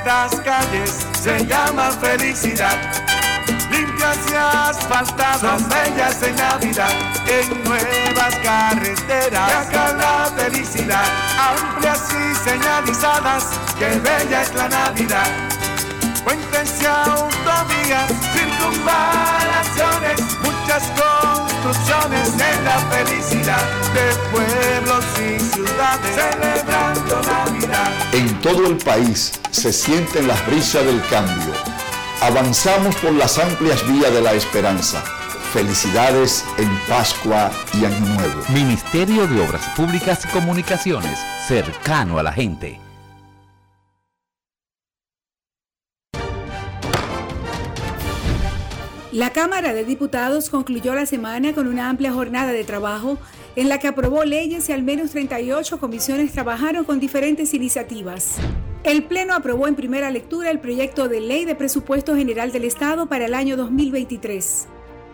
Estas calles se llaman felicidad. Limpias y asfaltadas, bellas en Navidad. En nuevas carreteras, acá la felicidad. Amplias y señalizadas, que bella es la Navidad. Puentes y autovías, circunvalaciones, muchas construcciones en la felicidad de pueblos y ciudades celebrando Navidad. En todo el país se sienten las brisas del cambio. Avanzamos por las amplias vías de la esperanza. Felicidades en Pascua y Año Nuevo. Ministerio de Obras Públicas y Comunicaciones, cercano a la gente. La Cámara de Diputados concluyó la semana con una amplia jornada de trabajo en la que aprobó leyes y al menos 38 comisiones trabajaron con diferentes iniciativas. El Pleno aprobó en primera lectura el proyecto de ley de presupuesto general del Estado para el año 2023.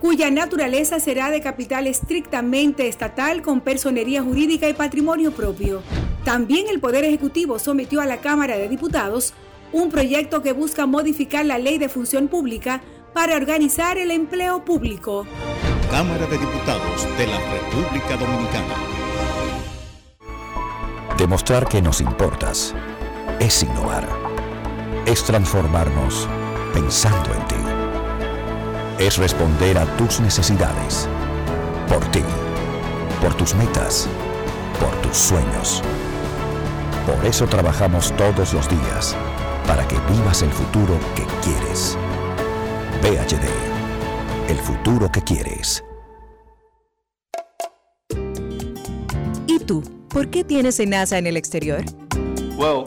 cuya naturaleza será de capital estrictamente estatal con personería jurídica y patrimonio propio. También el Poder Ejecutivo sometió a la Cámara de Diputados un proyecto que busca modificar la ley de función pública para organizar el empleo público. Cámara de Diputados de la República Dominicana. Demostrar que nos importas es innovar. Es transformarnos pensando en ti. Es responder a tus necesidades. Por ti. Por tus metas. Por tus sueños. Por eso trabajamos todos los días. Para que vivas el futuro que quieres. PHD. El futuro que quieres. ¿Y tú? ¿Por qué tienes enaza en el exterior? Well,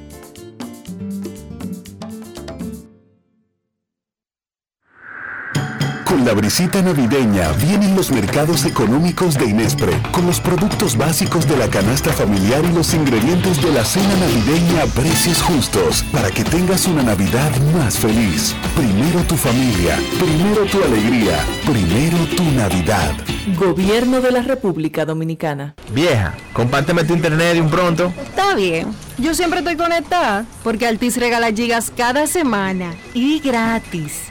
Con la brisita navideña vienen los mercados económicos de Inespre, con los productos básicos de la canasta familiar y los ingredientes de la cena navideña a precios justos, para que tengas una Navidad más feliz. Primero tu familia, primero tu alegría, primero tu Navidad. Gobierno de la República Dominicana. Vieja, compárteme tu internet de un pronto. Está bien. Yo siempre estoy conectada porque Altis regala gigas cada semana y gratis.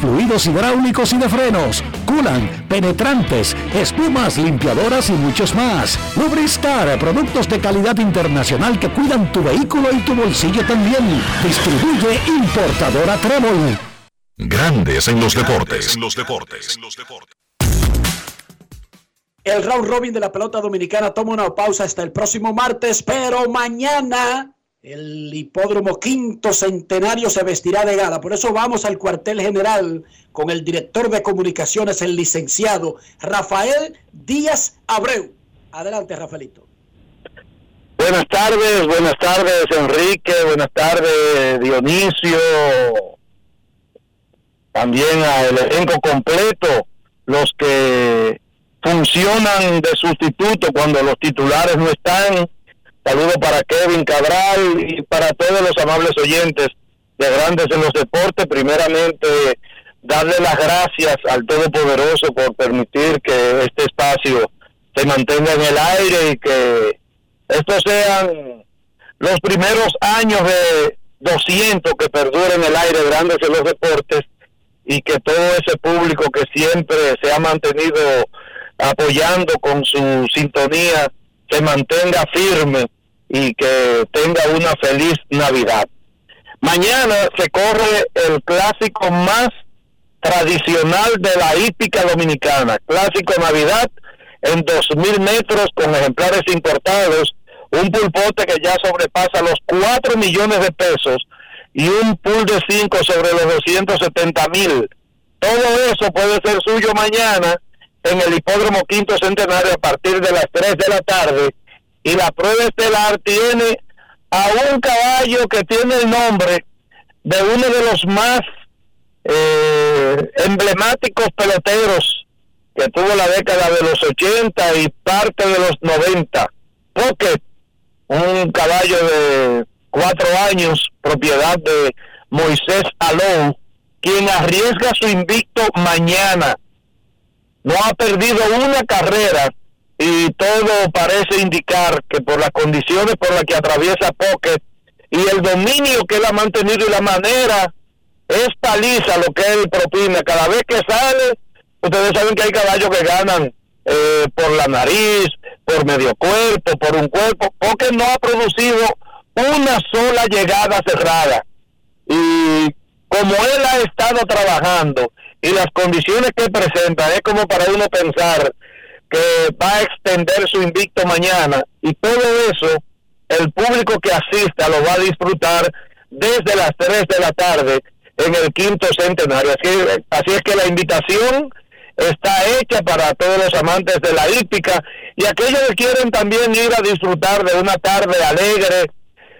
fluidos hidráulicos y de frenos. culan, penetrantes, espumas, limpiadoras y muchos más. Lubristar, productos de calidad internacional que cuidan tu vehículo y tu bolsillo también. Distribuye importadora Trébol. Grandes en los deportes. En los deportes. El round robin de la pelota dominicana toma una pausa hasta el próximo martes, pero mañana el hipódromo quinto centenario se vestirá de gala. Por eso vamos al cuartel general con el director de comunicaciones, el licenciado Rafael Díaz Abreu. Adelante, Rafaelito. Buenas tardes, buenas tardes, Enrique, buenas tardes, Dionisio. También al elenco completo, los que funcionan de sustituto cuando los titulares no están. Saludo para Kevin Cabral y para todos los amables oyentes de Grandes en los Deportes. Primeramente, darle las gracias al Todopoderoso por permitir que este espacio se mantenga en el aire y que estos sean los primeros años de 200 que perduren en el aire Grandes en los Deportes y que todo ese público que siempre se ha mantenido apoyando con su sintonía, se mantenga firme y que tenga una feliz Navidad. Mañana se corre el clásico más tradicional de la hípica dominicana, clásico Navidad en 2.000 metros con ejemplares importados, un pulpote que ya sobrepasa los 4 millones de pesos y un pool de 5 sobre los 270 mil. Todo eso puede ser suyo mañana en el hipódromo quinto centenario a partir de las 3 de la tarde y la prueba estelar tiene a un caballo que tiene el nombre de uno de los más eh, emblemáticos peloteros que tuvo la década de los 80 y parte de los 90. Pocket, un caballo de cuatro años, propiedad de Moisés Alou, quien arriesga su invicto mañana no ha perdido una carrera y todo parece indicar que por las condiciones por las que atraviesa Pocket y el dominio que él ha mantenido y la manera es paliza lo que él propina cada vez que sale ustedes saben que hay caballos que ganan eh, por la nariz por medio cuerpo por un cuerpo Pocket no ha producido una sola llegada cerrada. Y como él ha estado trabajando y las condiciones que presenta es como para uno pensar que va a extender su invicto mañana y todo eso el público que asista lo va a disfrutar desde las 3 de la tarde en el quinto centenario. Así, es que la invitación está hecha para todos los amantes de la hípica y aquellos que quieren también ir a disfrutar de una tarde alegre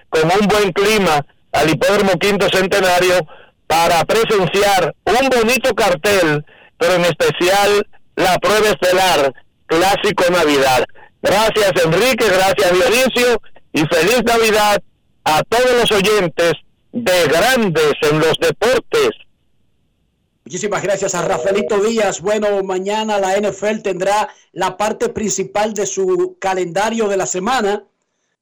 con un buen clima al hipódromo quinto centenario para presenciar un bonito cartel, pero en especial la prueba estelar Clásico Navidad. Gracias Enrique, gracias Dionisio y feliz Navidad a todos los oyentes de Grandes en los Deportes. Muchísimas gracias a Rafaelito Díaz. Bueno, mañana la NFL tendrá la parte principal de su calendario de la semana.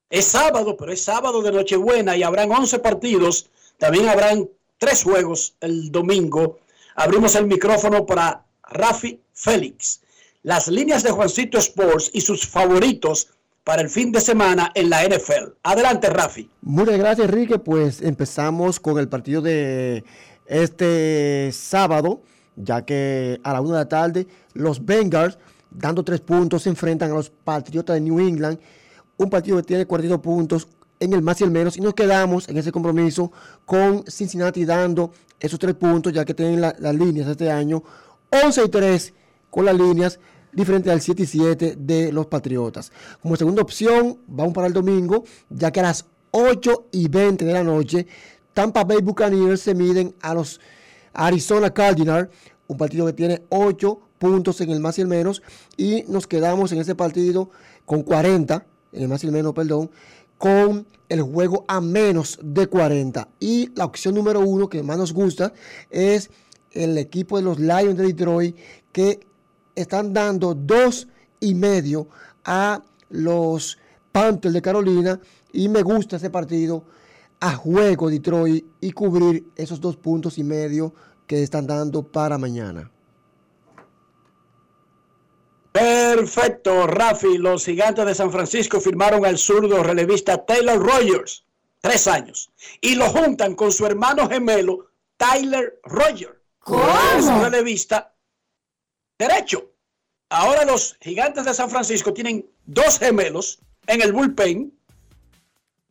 Es sábado, pero es sábado de Nochebuena y habrán 11 partidos. También habrán tres juegos el domingo. Abrimos el micrófono para Rafi Félix. Las líneas de Juancito Sports y sus favoritos para el fin de semana en la NFL. Adelante, Rafi. Muchas gracias, Enrique. Pues empezamos con el partido de este sábado, ya que a la una de la tarde los Bengals, dando tres puntos, se enfrentan a los Patriotas de New England. Un partido que tiene 42 puntos, en el más y el menos y nos quedamos en ese compromiso con Cincinnati dando esos tres puntos ya que tienen las líneas este año 11 y 3 con las líneas diferente al 7 y 7 de los Patriotas. Como segunda opción vamos para el domingo ya que a las 8 y 20 de la noche Tampa Bay Buccaneers se miden a los Arizona Cardinals, un partido que tiene 8 puntos en el más y el menos y nos quedamos en ese partido con 40 en el más y el menos, perdón, con el juego a menos de 40. Y la opción número uno que más nos gusta es el equipo de los Lions de Detroit que están dando dos y medio a los Panthers de Carolina y me gusta ese partido a juego Detroit y cubrir esos dos puntos y medio que están dando para mañana. Perfecto, Rafi. Los gigantes de San Francisco firmaron al zurdo relevista Taylor Rogers, tres años, y lo juntan con su hermano gemelo Tyler Rogers. Es un relevista derecho. Ahora los gigantes de San Francisco tienen dos gemelos en el bullpen.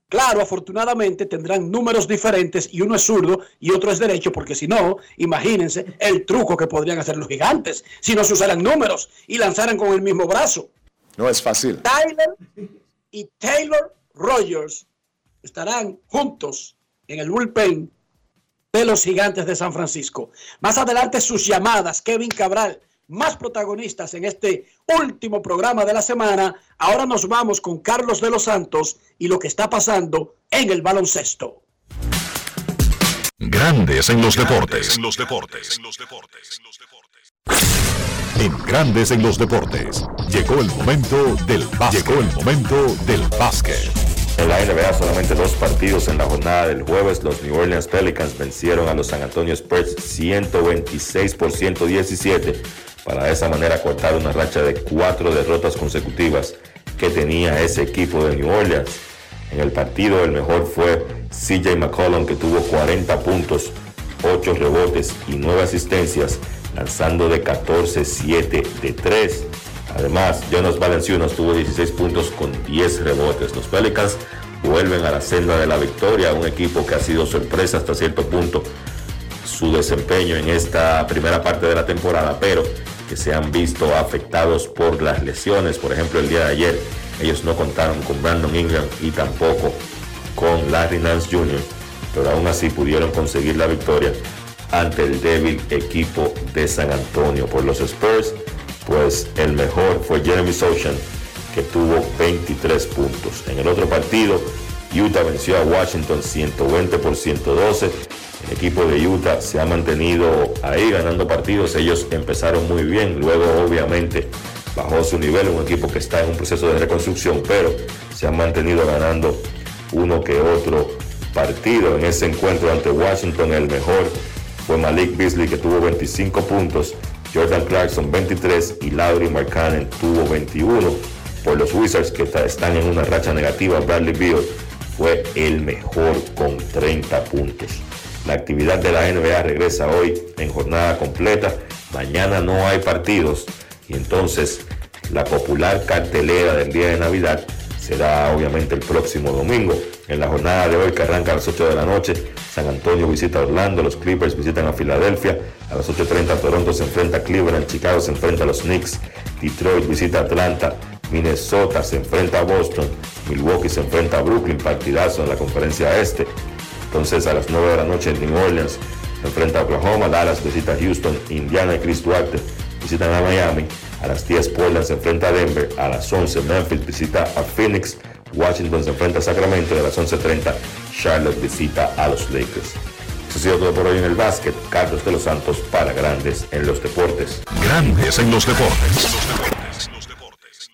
Claro, afortunadamente tendrán números diferentes y uno es zurdo y otro es derecho, porque si no, imagínense el truco que podrían hacer los gigantes si no se usaran números y lanzaran con el mismo brazo. No es fácil. Tyler y Taylor Rogers estarán juntos en el bullpen de los gigantes de San Francisco. Más adelante sus llamadas, Kevin Cabral, más protagonistas en este último programa de la semana. Ahora nos vamos con Carlos de los Santos y lo que está pasando en el baloncesto. Grandes en los deportes. En los deportes. En Grandes en los deportes. Llegó el momento del básquet. Llegó el momento del básquet. En la NBA solamente dos partidos en la jornada del jueves. Los New Orleans Pelicans vencieron a los San Antonio Spurs 126 por 117 para de esa manera cortar una racha de cuatro derrotas consecutivas que tenía ese equipo de New Orleans. En el partido el mejor fue CJ McCollum que tuvo 40 puntos, 8 rebotes y 9 asistencias, lanzando de 14-7 de 3. Además, Jonas Valenciunas tuvo 16 puntos con 10 rebotes. Los Pelicans vuelven a la senda de la victoria, un equipo que ha sido sorpresa hasta cierto punto su desempeño en esta primera parte de la temporada, pero que se han visto afectados por las lesiones. Por ejemplo, el día de ayer ellos no contaron con Brandon Ingram y tampoco con Larry Nance Jr., pero aún así pudieron conseguir la victoria ante el débil equipo de San Antonio. Por los Spurs, pues el mejor fue Jeremy Sochan, que tuvo 23 puntos. En el otro partido, Utah venció a Washington 120 por 112. El equipo de Utah se ha mantenido ahí ganando partidos. Ellos empezaron muy bien, luego obviamente bajó su nivel, un equipo que está en un proceso de reconstrucción, pero se han mantenido ganando uno que otro partido. En ese encuentro ante Washington, el mejor fue Malik Beasley que tuvo 25 puntos, Jordan Clarkson 23 y Lauri Markkanen tuvo 21. Por los Wizards que están en una racha negativa, Bradley Beal fue el mejor con 30 puntos. La actividad de la NBA regresa hoy en jornada completa. Mañana no hay partidos y entonces la popular cartelera del día de Navidad será obviamente el próximo domingo. En la jornada de hoy que arranca a las 8 de la noche, San Antonio visita a Orlando, los Clippers visitan a Filadelfia, a las 8.30 Toronto se enfrenta a Cleveland, Chicago se enfrenta a los Knicks, Detroit visita a Atlanta, Minnesota se enfrenta a Boston, Milwaukee se enfrenta a Brooklyn, partidazo en la conferencia este. Entonces a las 9 de la noche en New Orleans se enfrenta a Oklahoma, Dallas visita a Houston, Indiana y Chris Duarte visitan a Miami, a las 10 Portland se enfrenta a Denver, a las 11 Memphis visita a Phoenix, Washington se enfrenta a Sacramento y a las 11.30 Charlotte visita a los Lakers. Eso ha sido todo por hoy en el básquet. Carlos de los Santos para Grandes en los Deportes. Grandes en los Deportes.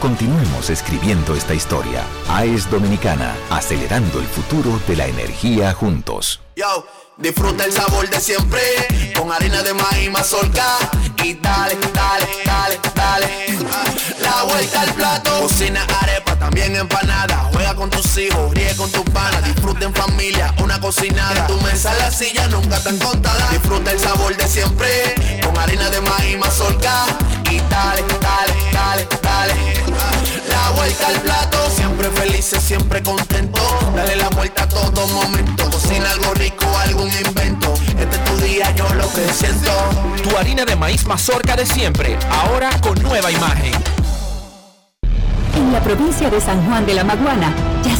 Continuemos escribiendo esta historia. AES Dominicana, acelerando el futuro de la energía juntos. Yo, disfruta el sabor de siempre, con harina de maíz mazorca y dale, dale, dale, dale. La vuelta al plato, cocina arepa, también empanada. Juega con tus hijos, ríe con tus panas, disfruta en familia, una cocinada. Tu mesa, la silla nunca tan contada. Disfruta el sabor de siempre, con harina de maíz mazorca y dale, dale, dale, dale. La vuelta al plato, siempre felices, siempre contento. Dale la vuelta a todo momento. Cocina algo rico, algún invento. Este es tu día, yo lo que siento. Tu harina de maíz mazorca de siempre, ahora con nueva imagen. En la provincia de San Juan de la Maguana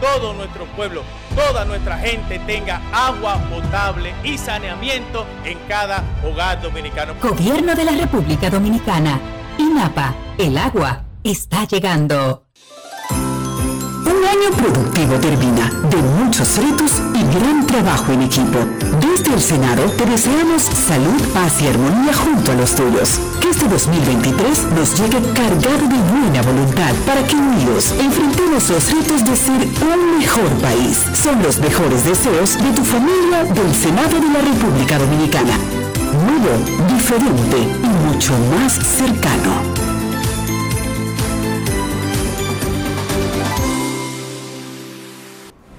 todo nuestro pueblo, toda nuestra gente tenga agua potable y saneamiento en cada hogar dominicano. Gobierno de la República Dominicana. INAPA, el agua está llegando. Un año productivo termina, de muchos retos y gran trabajo en equipo. Desde el Senado te deseamos salud, paz y armonía junto a los tuyos. Este 2023 nos llegue cargado de buena voluntad para que unidos enfrentemos los retos de ser un mejor país. Son los mejores deseos de tu familia del Senado de la República Dominicana. Nuevo, diferente y mucho más cercano.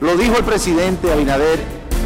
Lo dijo el presidente Abinader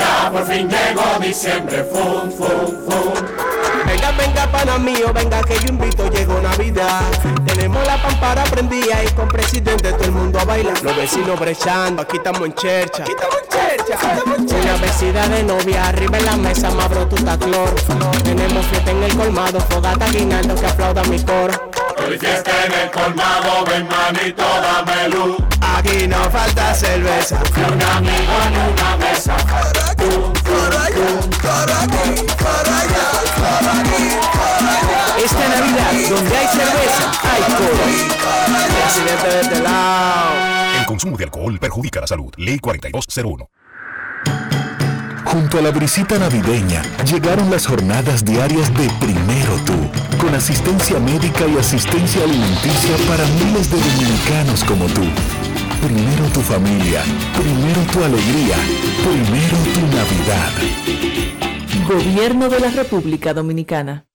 Ya por fin llegó diciembre, fum, fum, fum. Venga, venga, pana mío, venga que yo invito, llegó Navidad. Tenemos la pampara prendida y con presidente todo el mundo a bailar. Los vecinos brechando, aquí estamos en chercha. Aquí estamos en chercha. Una vecina de novia, arriba en la mesa, mabro tu cloro. Tenemos fiesta en el colmado, fogata guinando que aplauda mi coro. Hoy fiesta en el colmado, ven manito, dame luz. Aquí no falta cerveza. Que un amigo en una mesa. Esta Navidad, donde hay cerveza, hay. Presidente de este lado. El consumo de alcohol perjudica la salud. Ley 4201. Junto a la brisita navideña llegaron las jornadas diarias de Primero Tú, con asistencia médica y asistencia alimenticia para miles de dominicanos como tú. Primero tu familia, primero tu alegría, primero tu Navidad. Gobierno de la República Dominicana.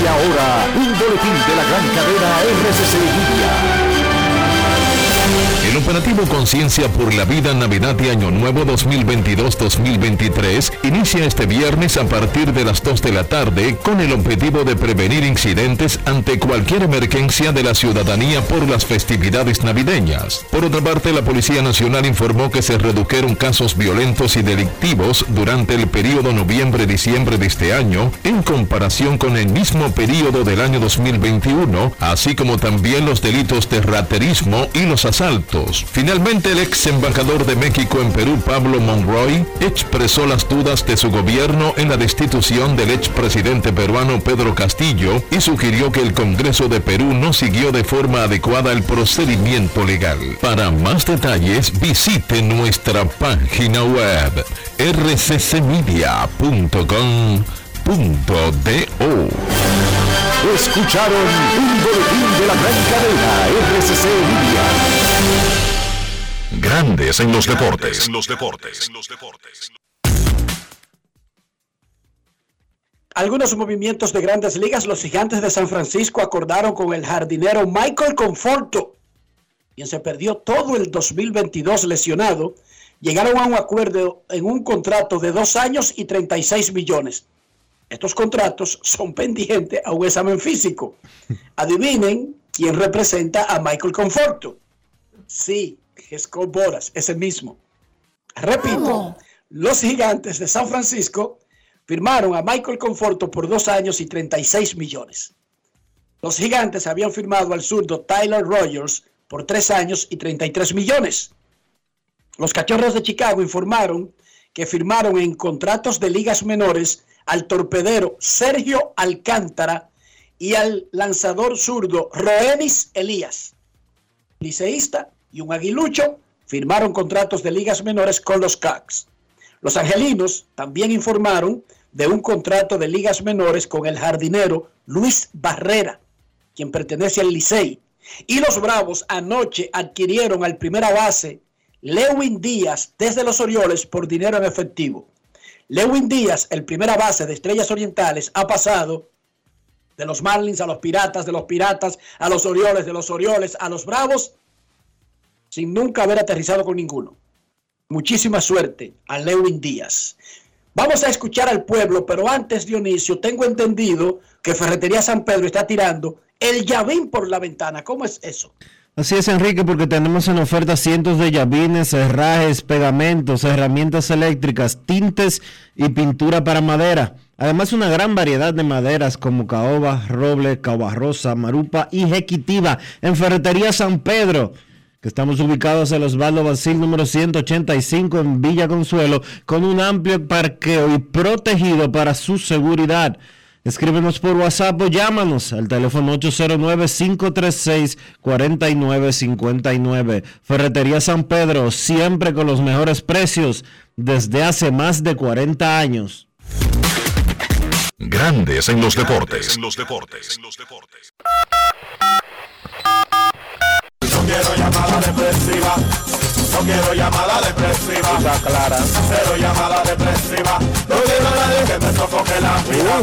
Y ahora, un boletín de la gran cadena RCC Media. El operativo Conciencia por la Vida Navidad y Año Nuevo 2022-2023 inicia este viernes a partir de las 2 de la tarde con el objetivo de prevenir incidentes ante cualquier emergencia de la ciudadanía por las festividades navideñas. Por otra parte, la Policía Nacional informó que se redujeron casos violentos y delictivos durante el periodo noviembre-diciembre de este año en comparación con el mismo periodo del año 2021, así como también los delitos de raterismo y los asaltos. Finalmente, el ex embajador de México en Perú, Pablo Monroy, expresó las dudas de su gobierno en la destitución del expresidente peruano Pedro Castillo y sugirió que el Congreso de Perú no siguió de forma adecuada el procedimiento legal. Para más detalles, visite nuestra página web rccmedia.com.do. Escucharon un boletín de la gran cadena RCC Media. Grandes en los deportes. los deportes. Algunos movimientos de grandes ligas, los gigantes de San Francisco acordaron con el jardinero Michael Conforto, quien se perdió todo el 2022 lesionado. Llegaron a un acuerdo en un contrato de dos años y 36 millones. Estos contratos son pendientes a un examen físico. Adivinen quién representa a Michael Conforto. Sí, Scott Boras, es el mismo. Repito, los gigantes de San Francisco firmaron a Michael Conforto por dos años y 36 millones. Los gigantes habían firmado al zurdo Tyler Rogers por tres años y 33 millones. Los Cachorros de Chicago informaron que firmaron en contratos de ligas menores al torpedero Sergio Alcántara y al lanzador zurdo Roenis Elías. Liceísta y un aguilucho firmaron contratos de ligas menores con los Cubs. Los angelinos también informaron de un contrato de ligas menores con el jardinero Luis Barrera, quien pertenece al Licey. Y los Bravos anoche adquirieron al primera base Lewin Díaz desde los Orioles por dinero en efectivo. Lewin Díaz, el primera base de Estrellas Orientales, ha pasado de los Marlins a los Piratas, de los Piratas a los Orioles, de los Orioles a los Bravos, sin nunca haber aterrizado con ninguno. Muchísima suerte a Lewin Díaz. Vamos a escuchar al pueblo, pero antes, Dionisio, tengo entendido que Ferretería San Pedro está tirando el llavín por la ventana. ¿Cómo es eso? Así es, Enrique, porque tenemos en oferta cientos de llavines, herrajes, pegamentos, herramientas eléctricas, tintes y pintura para madera. Además, una gran variedad de maderas como caoba, roble, rosa, marupa y jequitiva en Ferretería San Pedro que estamos ubicados en Osvaldo Basil número 185 en Villa Consuelo, con un amplio parqueo y protegido para su seguridad. Escríbenos por WhatsApp o llámanos al teléfono 809-536-4959. Ferretería San Pedro, siempre con los mejores precios desde hace más de 40 años. Grandes en los deportes. En los deportes. No quiero llamada depresiva. No quiero llamada depresiva. clara. Cero llamada depresiva. No quiero nadie que me sofoque la vida.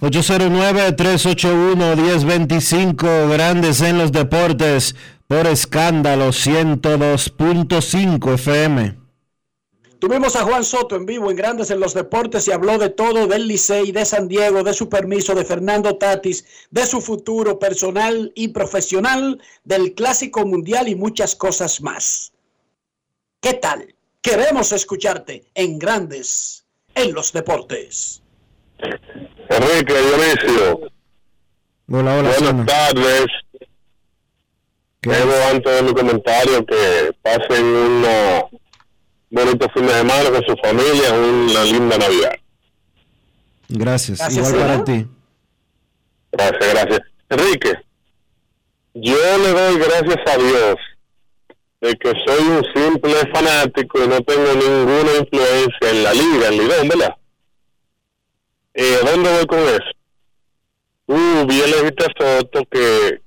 809-381-1025, grandes en los deportes, por escándalo 102.5 FM. Tuvimos a Juan Soto en vivo en Grandes en los Deportes y habló de todo, del Licey, de San Diego, de su permiso, de Fernando Tatis, de su futuro personal y profesional, del Clásico Mundial y muchas cosas más. ¿Qué tal? Queremos escucharte en Grandes en los Deportes. Enrique Dionisio. Hola, hola. Buenas tardes. Debo antes de mi comentario que pasen una bonito fin de semana con su familia, una linda Navidad. Gracias, igual para ti. Gracias, gracias. Enrique, yo le doy gracias a Dios de que soy un simple fanático y no tengo ninguna influencia en la liga, en Lidón, ¿verdad? Eh, ¿Dónde voy con eso? Uh, bien le a Soto que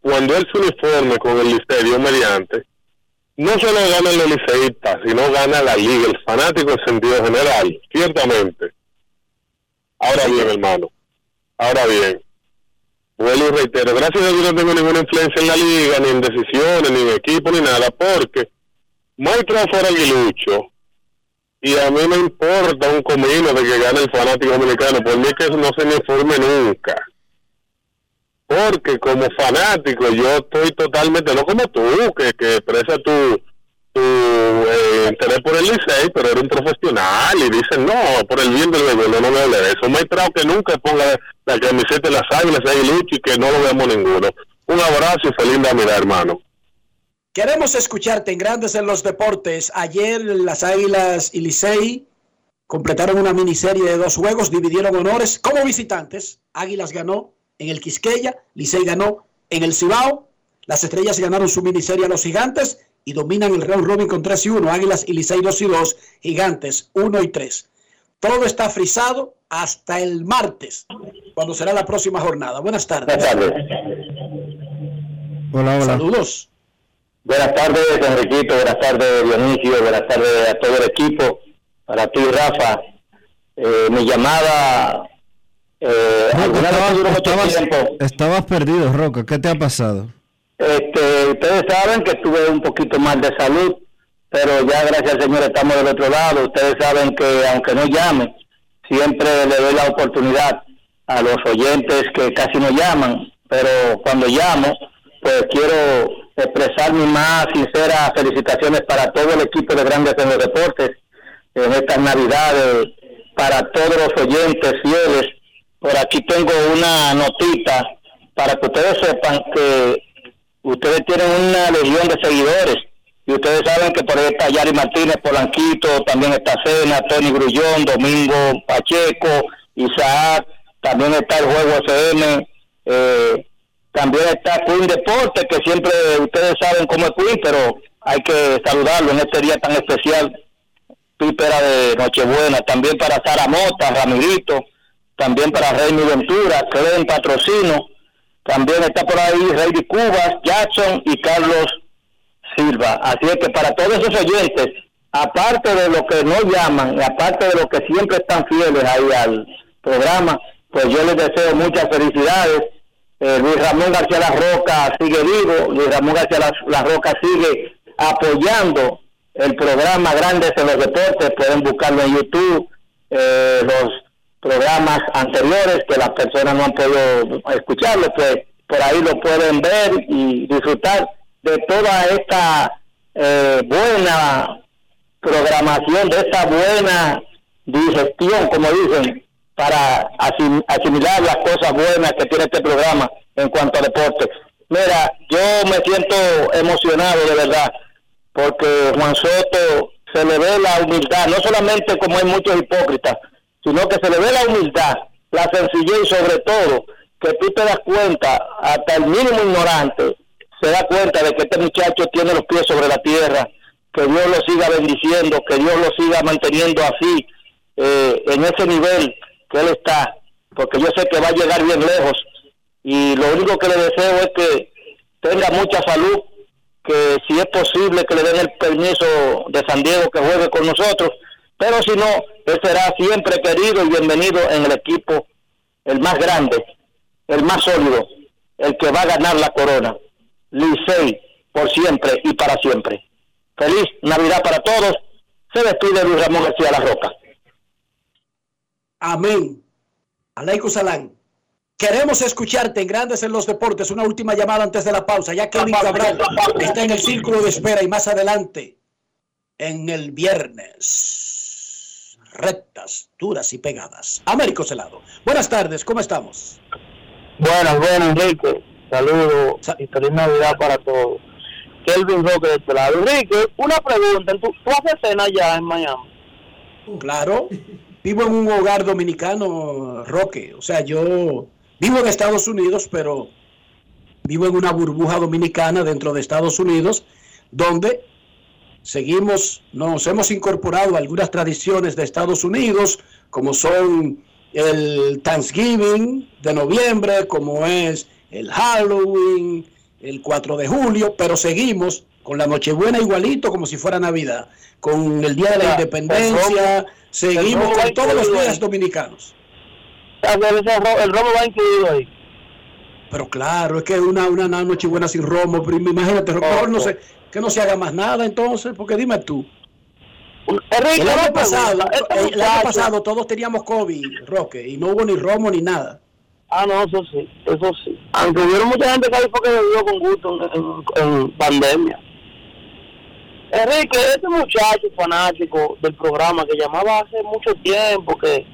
cuando él se uniforme con el Listerio mediante, no solo gana el liceísta, sino gana la liga, el fanático en sentido general, ciertamente. Ahora bien, hermano, ahora bien, vuelvo y reitero, gracias a Dios no tengo ninguna influencia en la liga, ni en decisiones, ni en equipo, ni nada, porque Maestro fuera aguilucho, y a mí me importa un comino de que gane el fanático dominicano, por mí que no se me informe nunca porque como fanático yo estoy totalmente, no como tú, que, que expresa tu, tu eh, interés por el Licey, pero eres un profesional y dicen, no, por el bien del béisbol, no, me hable de eso. Me trago que nunca ponga la camiseta de las águilas ahí lucha y que no lo veamos ninguno. Un abrazo y feliz Navidad, hermano. Queremos escucharte en Grandes en los Deportes. Ayer las Águilas y Licey completaron una miniserie de dos juegos, dividieron honores como visitantes. Águilas ganó en el Quisqueya, Licey ganó en el Cibao, las estrellas ganaron su miniserie a los gigantes y dominan el Real Robin con 3 y 1, Águilas y Licey 2 y 2, gigantes 1 y 3. Todo está frisado hasta el martes, cuando será la próxima jornada. Buenas tardes. Buenas tardes. Hola, hola. Saludos. Buenas tardes, Enriquito. Buenas tardes, Dionisio. Buenas tardes a todo el equipo. Para ti, Rafa. Eh, mi llamada eh, estabas, perdido, Roca. ¿Qué te ha pasado? Este, ustedes saben que estuve un poquito mal de salud, pero ya gracias al Señor estamos del otro lado. Ustedes saben que aunque no llame, siempre le doy la oportunidad a los oyentes que casi no llaman, pero cuando llamo, pues quiero expresar mis más sinceras felicitaciones para todo el equipo de Grandes en los Deportes en estas Navidades, para todos los oyentes fieles por aquí tengo una notita para que ustedes sepan que ustedes tienen una legión de seguidores. Y ustedes saben que por ahí está Yari Martínez Polanquito, también está Cena, Tony Grullón, Domingo Pacheco, Isaac, también está el Juego FM, eh, también está Queen Deporte, que siempre ustedes saben cómo es Queen, pero hay que saludarlo en este día tan especial, víspera de Nochebuena, también para Sara Mota, Ramirito, también para Rey Ventura, Clen Patrocino, también está por ahí Rey de Cubas, Jackson y Carlos Silva. Así es que para todos esos oyentes, aparte de lo que no llaman, aparte de lo que siempre están fieles ahí al programa, pues yo les deseo muchas felicidades. Eh, Luis Ramón García La Roca sigue vivo, Luis Ramón García La, La Roca sigue apoyando el programa Grandes en los Deportes, pueden buscarlo en YouTube, eh, los programas anteriores que las personas no han podido escucharlo, pues por ahí lo pueden ver y disfrutar de toda esta eh, buena programación, de esta buena digestión, como dicen, para asim- asimilar las cosas buenas que tiene este programa en cuanto a deporte. Mira, yo me siento emocionado de verdad, porque Juan Soto se le ve la humildad, no solamente como hay muchos hipócritas, sino que se le ve la humildad, la sencillez y sobre todo que tú te das cuenta, hasta el mínimo ignorante, se da cuenta de que este muchacho tiene los pies sobre la tierra, que Dios lo siga bendiciendo, que Dios lo siga manteniendo así, eh, en ese nivel que él está, porque yo sé que va a llegar bien lejos. Y lo único que le deseo es que tenga mucha salud, que si es posible que le den el permiso de San Diego que juegue con nosotros, pero si no, él será siempre querido y bienvenido en el equipo, el más grande, el más sólido, el que va a ganar la corona. Licey, por siempre y para siempre. Feliz Navidad para todos. Se despide Luis Ramón García La Roca. Amén. Aleikum Salán. Queremos escucharte en Grandes en los Deportes. Una última llamada antes de la pausa. Ya Kevin Cabral está en el círculo de espera y más adelante, en el viernes, rectas, duras y pegadas. Américo Celado. Buenas tardes, ¿cómo estamos? Buenas, buenas, Enrique. Saludos y feliz Navidad para todos. Kelvin Roque de este lado. Enrique, una pregunta. ¿Tú, tú haces cena allá en Miami? Claro. Vivo en un hogar dominicano, Roque. O sea, yo vivo en Estados Unidos, pero vivo en una burbuja dominicana dentro de Estados Unidos, donde seguimos, nos hemos incorporado a algunas tradiciones de Estados Unidos, como son el Thanksgiving de noviembre, como es el Halloween, el 4 de julio, pero seguimos con la Nochebuena igualito como si fuera Navidad, con el Día de la Independencia, seguimos con todos los días dominicanos. El robo va incluido ahí. Pero claro, es que una, una Nochebuena sin romo, pero imagínate, no sé, que no se haga más nada entonces, porque dime tú. Enrique, El año, pasado. Este el año pasado todos teníamos COVID, Roque, y no hubo ni romo ni nada. Ah, no, eso sí, eso sí. Aunque hubieron mucha gente que ahí fue que bebió con gusto en, en- en pandemia. Enrique, este muchacho fanático del programa que llamaba hace mucho tiempo, que,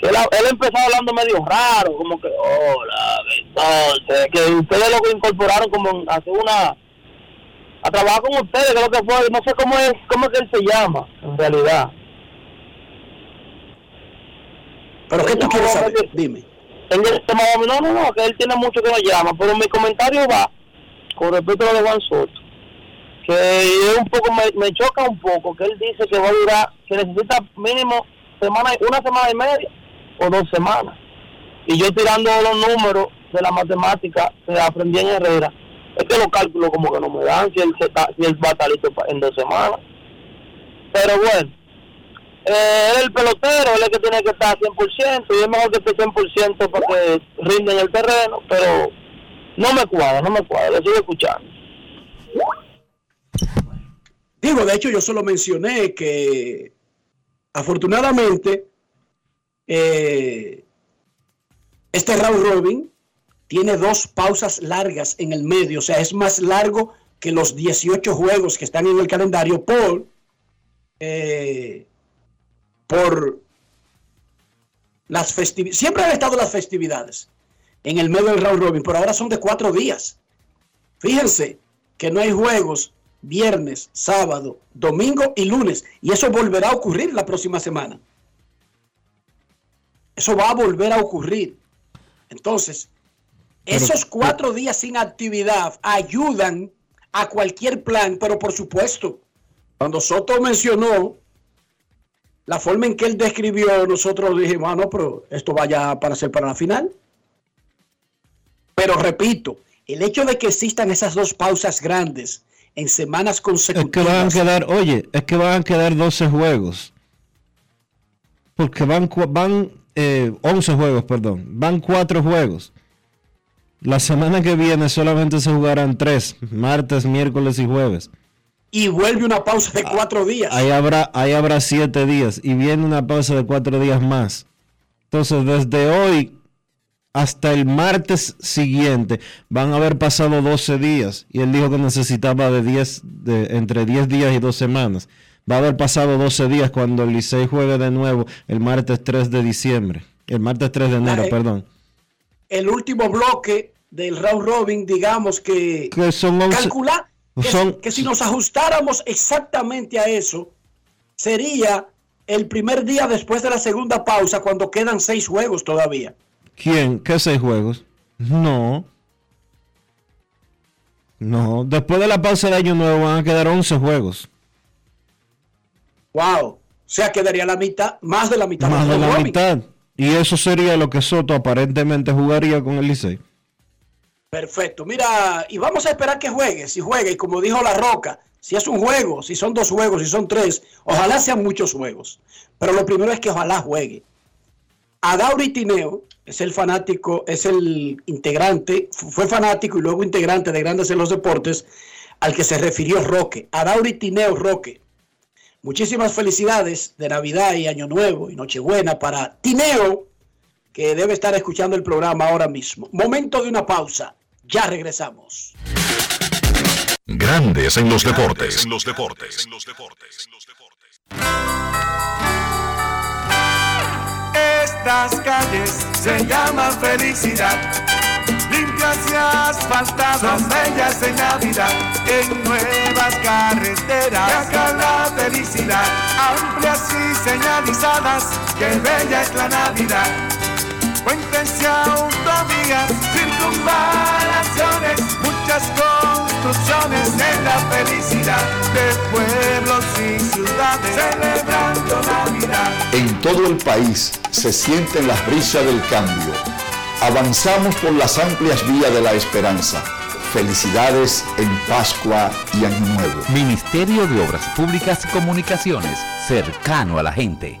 que él, él empezó hablando medio raro, como que, hola, entonces, que ustedes lo incorporaron como hacer una, a trabajar con ustedes, creo que fue, no sé cómo es, cómo es que él se llama, en realidad. ¿Pero qué tú quieres saber? Dime. No, no, no, que él tiene mucho que nos llama, pero mi comentario va con respecto a lo de Juan Soto, que un poco, me, me choca un poco, que él dice que va a durar, que necesita mínimo semana, una semana y media o dos semanas. Y yo tirando los números de la matemática que aprendí en Herrera, es que los cálculos como que no me dan si él, se está- si él va a estar en dos semanas. Pero bueno, eh, el pelotero, él es que tiene que estar 100% y es mejor que esté 100% para que rinde en el terreno, pero no me cuadra, no me cuadra, lo sigo escuchando. Digo, de hecho, yo solo mencioné que afortunadamente eh, este round robin tiene dos pausas largas en el medio, o sea, es más largo que los 18 juegos que están en el calendario por, eh, por las festividades. Siempre han estado las festividades en el medio del round robin, pero ahora son de cuatro días. Fíjense que no hay juegos viernes, sábado, domingo y lunes. Y eso volverá a ocurrir la próxima semana. Eso va a volver a ocurrir. Entonces, esos cuatro días sin actividad ayudan a cualquier plan, pero por supuesto, cuando Soto mencionó la forma en que él describió, nosotros dijimos, ah, no, pero esto vaya para ser para la final. Pero repito, el hecho de que existan esas dos pausas grandes en semanas consecutivas. Es que van a quedar, oye, es que van a quedar 12 juegos. Porque van, van eh, 11 juegos, perdón. Van 4 juegos. La semana que viene solamente se jugarán 3, martes, miércoles y jueves. Y vuelve una pausa de 4 días. Ahí habrá, ahí habrá 7 días y viene una pausa de 4 días más. Entonces, desde hoy hasta el martes siguiente van a haber pasado 12 días y él dijo que necesitaba de 10 de, entre 10 días y 2 semanas. Va a haber pasado 12 días cuando el Licey juegue de nuevo el martes 3 de diciembre, el martes 3 de enero, perdón. El último bloque del round robin, digamos que, que son 11, calcula que, son, que si nos ajustáramos exactamente a eso, sería el primer día después de la segunda pausa cuando quedan seis juegos todavía. ¿Quién? ¿Qué seis juegos? No. No. Después de la pausa de Año Nuevo van a quedar 11 juegos. Wow. O sea, quedaría la mitad, más de la mitad. Más de la mitad. Y eso sería lo que Soto aparentemente jugaría con el Licey. Perfecto. Mira, y vamos a esperar que juegue. Si juegue, y como dijo La Roca, si es un juego, si son dos juegos, si son tres, ojalá sean muchos juegos. Pero lo primero es que ojalá juegue. Adauri Tineo es el fanático, es el integrante, fue fanático y luego integrante de Grandes en los Deportes, al que se refirió Roque, Adauri Tineo Roque. Muchísimas felicidades de Navidad y Año Nuevo y Nochebuena para Tineo, que debe estar escuchando el programa ahora mismo. Momento de una pausa, ya regresamos. Grandes en los deportes. En los deportes. En los deportes. Estas calles se llaman felicidad. Limpias y asfaltadas, son bellas en Navidad. En nuevas carreteras, acá la felicidad. Amplias y señalizadas, que bella es la Navidad. Puentes y autovías, circunvalaciones, muchas construcciones en la felicidad de pueblos y ciudades celebrando Navidad. En todo el país se sienten las brisas del cambio. Avanzamos por las amplias vías de la esperanza. Felicidades en Pascua y Año Nuevo. Ministerio de Obras Públicas y Comunicaciones, cercano a la gente.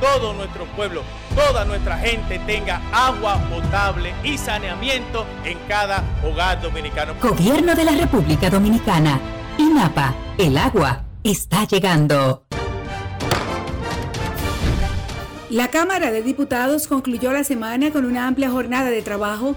todo nuestro pueblo, toda nuestra gente tenga agua potable y saneamiento en cada hogar dominicano. Gobierno de la República Dominicana. INAPA, el agua está llegando. La Cámara de Diputados concluyó la semana con una amplia jornada de trabajo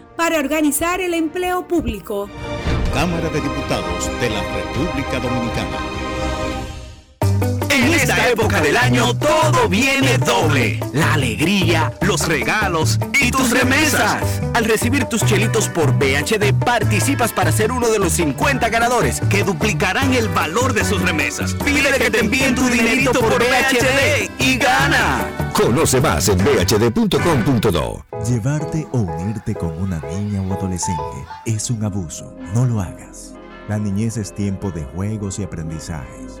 para organizar el empleo público. Cámara de Diputados de la República Dominicana. En esta época del año todo viene doble. La alegría, los regalos y tus remesas. Al recibir tus chelitos por BHD participas para ser uno de los 50 ganadores que duplicarán el valor de sus remesas. Pide que te envíen tu dinerito por BHD y gana. Conoce más en bhd.com.do. Llevarte o unirte con una niña o adolescente es un abuso. No lo hagas. La niñez es tiempo de juegos y aprendizajes.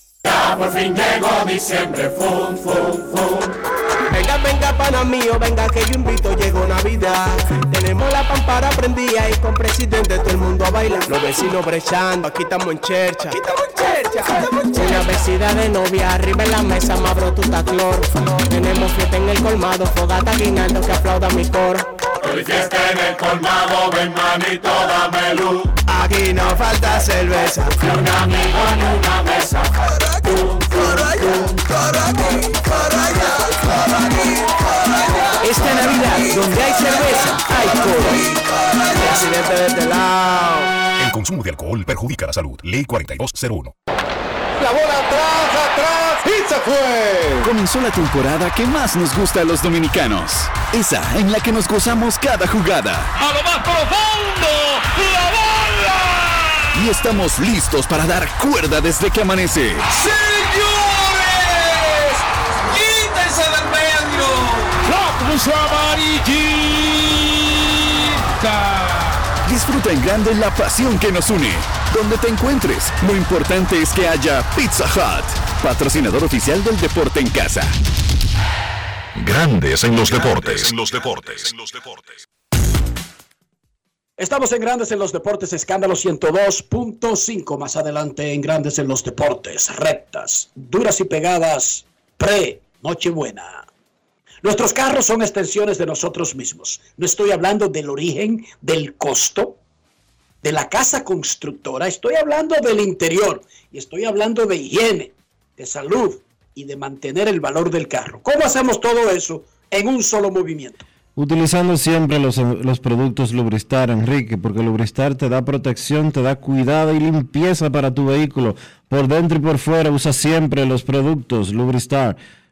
Ya por fin llegó diciembre, fum, fum, fum. Venga, venga, pana mío, venga que yo invito, llegó Navidad. Tenemos la pampara prendida y con presidente todo el mundo a bailar. Los vecinos brechando, aquí estamos en chercha. Aquí estamos en chercha, estamos en chercha. Una vecina de novia, arriba en la mesa, más brututa clor. Tenemos fiesta en el colmado, fogata guinaldo que aplauda mi coro. Hoy fiesta en el colmado, ven manito, dame luz. Aquí no falta cerveza. Ni un amigo ni una mesa. Pum, pum, pum, para aquí, para allá, para aquí, para allá. Esta Navidad, donde hay cerveza, hay coro. Presidente de este lado. El consumo de alcohol perjudica la salud. Ley 4201. La bola atrás, atrás y se fue. Comenzó la temporada que más nos gusta a los dominicanos. Esa en la que nos gozamos cada jugada. A lo más profundo, la bola. Y estamos listos para dar cuerda desde que amanece. ¡Señores! ¡La cruz amarillita! Disfruta en grande la pasión que nos une. Donde te encuentres, lo importante es que haya Pizza Hut, patrocinador oficial del deporte en casa. Grandes en los deportes. En los deportes. En los deportes. Estamos en Grandes en los Deportes, escándalo 102.5. Más adelante en Grandes en los Deportes, rectas, duras y pegadas, pre, Nochebuena. Nuestros carros son extensiones de nosotros mismos. No estoy hablando del origen, del costo, de la casa constructora. Estoy hablando del interior y estoy hablando de higiene, de salud y de mantener el valor del carro. ¿Cómo hacemos todo eso en un solo movimiento? Utilizando siempre los, productos Lubristar, Enrique, porque Lubristar te da protección, te da cuidado y limpieza para tu vehículo. Por dentro y por fuera usa siempre los productos Lubristar.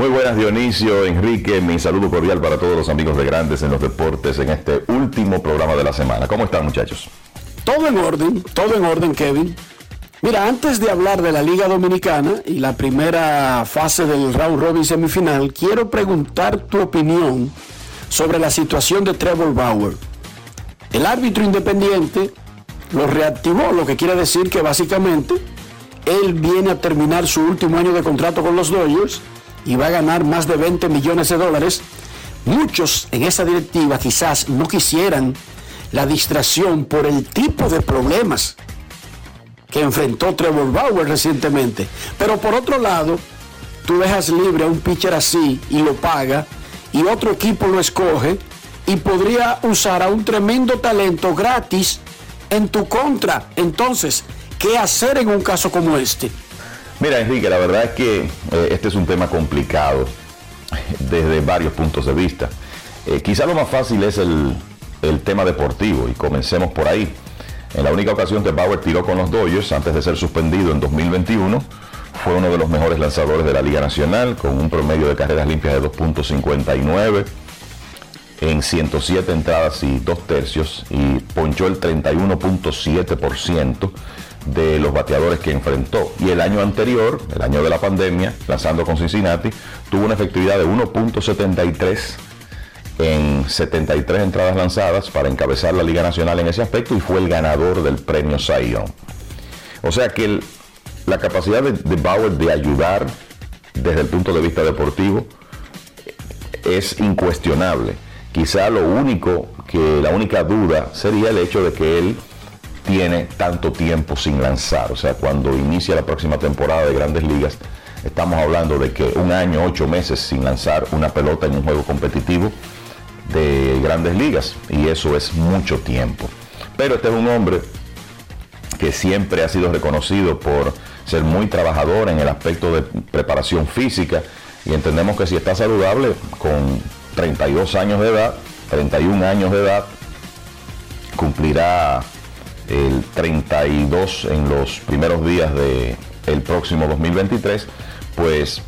Muy buenas Dionisio, Enrique, mi saludo cordial para todos los amigos de Grandes en los Deportes en este último programa de la semana. ¿Cómo están muchachos? Todo en orden, todo en orden Kevin. Mira, antes de hablar de la Liga Dominicana y la primera fase del round robin semifinal, quiero preguntar tu opinión sobre la situación de Trevor Bauer. El árbitro independiente lo reactivó, lo que quiere decir que básicamente él viene a terminar su último año de contrato con los Dodgers y va a ganar más de 20 millones de dólares. Muchos en esa directiva quizás no quisieran la distracción por el tipo de problemas que enfrentó Trevor Bauer recientemente. Pero por otro lado, tú dejas libre a un pitcher así y lo paga y otro equipo lo escoge y podría usar a un tremendo talento gratis en tu contra. Entonces, ¿qué hacer en un caso como este? Mira, Enrique, la verdad es que eh, este es un tema complicado desde varios puntos de vista. Eh, quizá lo más fácil es el, el, tema deportivo y comencemos por ahí. En la única ocasión que Bauer tiró con los Dodgers antes de ser suspendido en 2021, fue uno de los mejores lanzadores de la Liga Nacional, con un promedio de carreras limpias de 2.59 en 107 entradas y dos tercios y ponchó el 31.7%, de los bateadores que enfrentó. Y el año anterior, el año de la pandemia, lanzando con Cincinnati, tuvo una efectividad de 1.73 en 73 entradas lanzadas para encabezar la Liga Nacional en ese aspecto y fue el ganador del premio Cy O sea que la capacidad de Bauer de ayudar desde el punto de vista deportivo es incuestionable. Quizá lo único que la única duda sería el hecho de que él tiene tanto tiempo sin lanzar. O sea, cuando inicia la próxima temporada de Grandes Ligas, estamos hablando de que un año, ocho meses sin lanzar una pelota en un juego competitivo de Grandes Ligas. Y eso es mucho tiempo. Pero este es un hombre que siempre ha sido reconocido por ser muy trabajador en el aspecto de preparación física y entendemos que si está saludable con 32 años de edad, 31 años de edad, cumplirá el 32 en los primeros días del próximo 2023, pues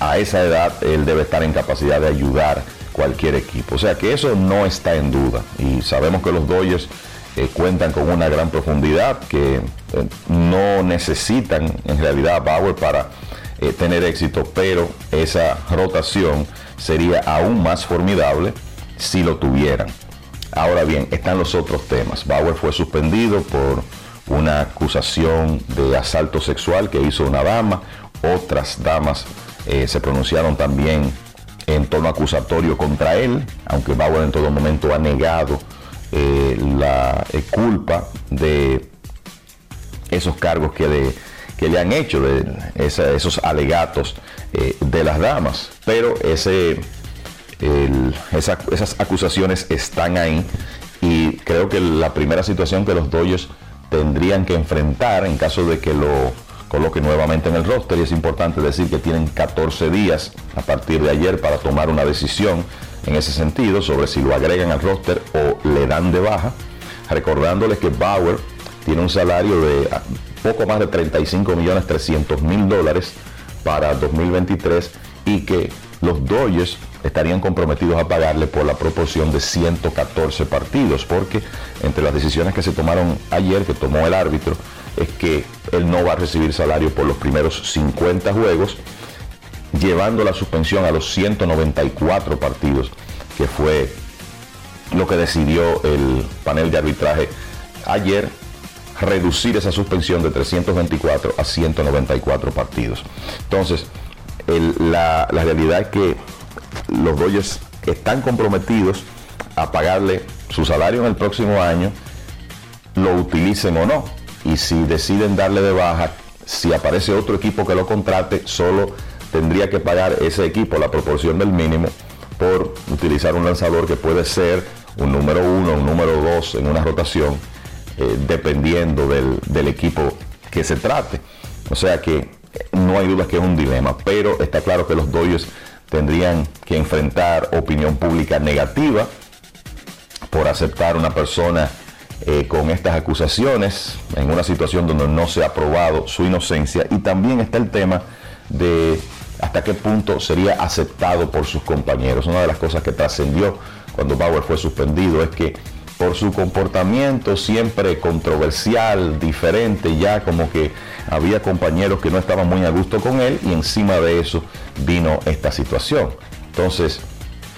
a esa edad él debe estar en capacidad de ayudar cualquier equipo. O sea que eso no está en duda. Y sabemos que los Dodgers eh, cuentan con una gran profundidad, que eh, no necesitan en realidad a Bauer para eh, tener éxito, pero esa rotación sería aún más formidable si lo tuvieran. Ahora bien, están los otros temas. Bauer fue suspendido por una acusación de asalto sexual que hizo una dama. Otras damas eh, se pronunciaron también en tono acusatorio contra él, aunque Bauer en todo momento ha negado eh, la culpa de esos cargos que de que le han hecho esos alegatos eh, de las damas. Pero ese, esas acusaciones están ahí y creo que la primera situación que los Dodgers tendrían que enfrentar en caso de que lo coloque nuevamente en el roster y es importante decir que tienen 14 días a partir de ayer para tomar una decisión en ese sentido sobre si lo agregan al roster o le dan de baja. Recordándoles que Bauer tiene un salario de poco más de 35 millones 300 mil dólares para 2023 y que los Dodgers estarían comprometidos a pagarle por la proporción de 114 partidos, porque entre las decisiones que se tomaron ayer, que tomó el árbitro, es que él no va a recibir salario por los primeros 50 juegos, llevando la suspensión a los 194 partidos, que fue lo que decidió el panel de arbitraje ayer reducir esa suspensión de 324 a 194 partidos. Entonces, la, realidad es que los Dodgers están comprometidos a pagarle su salario en el próximo año, lo utilicen o no. Y si deciden darle de baja, si aparece otro equipo que lo contrate, solo tendría que pagar ese equipo la proporción del mínimo por utilizar un lanzador que puede ser un número uno, un número dos en una rotación eh, dependiendo del, equipo que se trate. O sea que no hay duda que es un dilema, pero está claro que los Dodgers tendrían que enfrentar opinión pública negativa por aceptar una persona eh, con estas acusaciones en una situación donde no se ha probado su inocencia y también está el tema de hasta qué punto sería aceptado por sus compañeros. Una de las cosas que trascendió cuando Bauer fue suspendido es que por su comportamiento siempre controversial, diferente, ya como que había compañeros que no estaban muy a gusto con él y encima de eso vino esta situación. Entonces,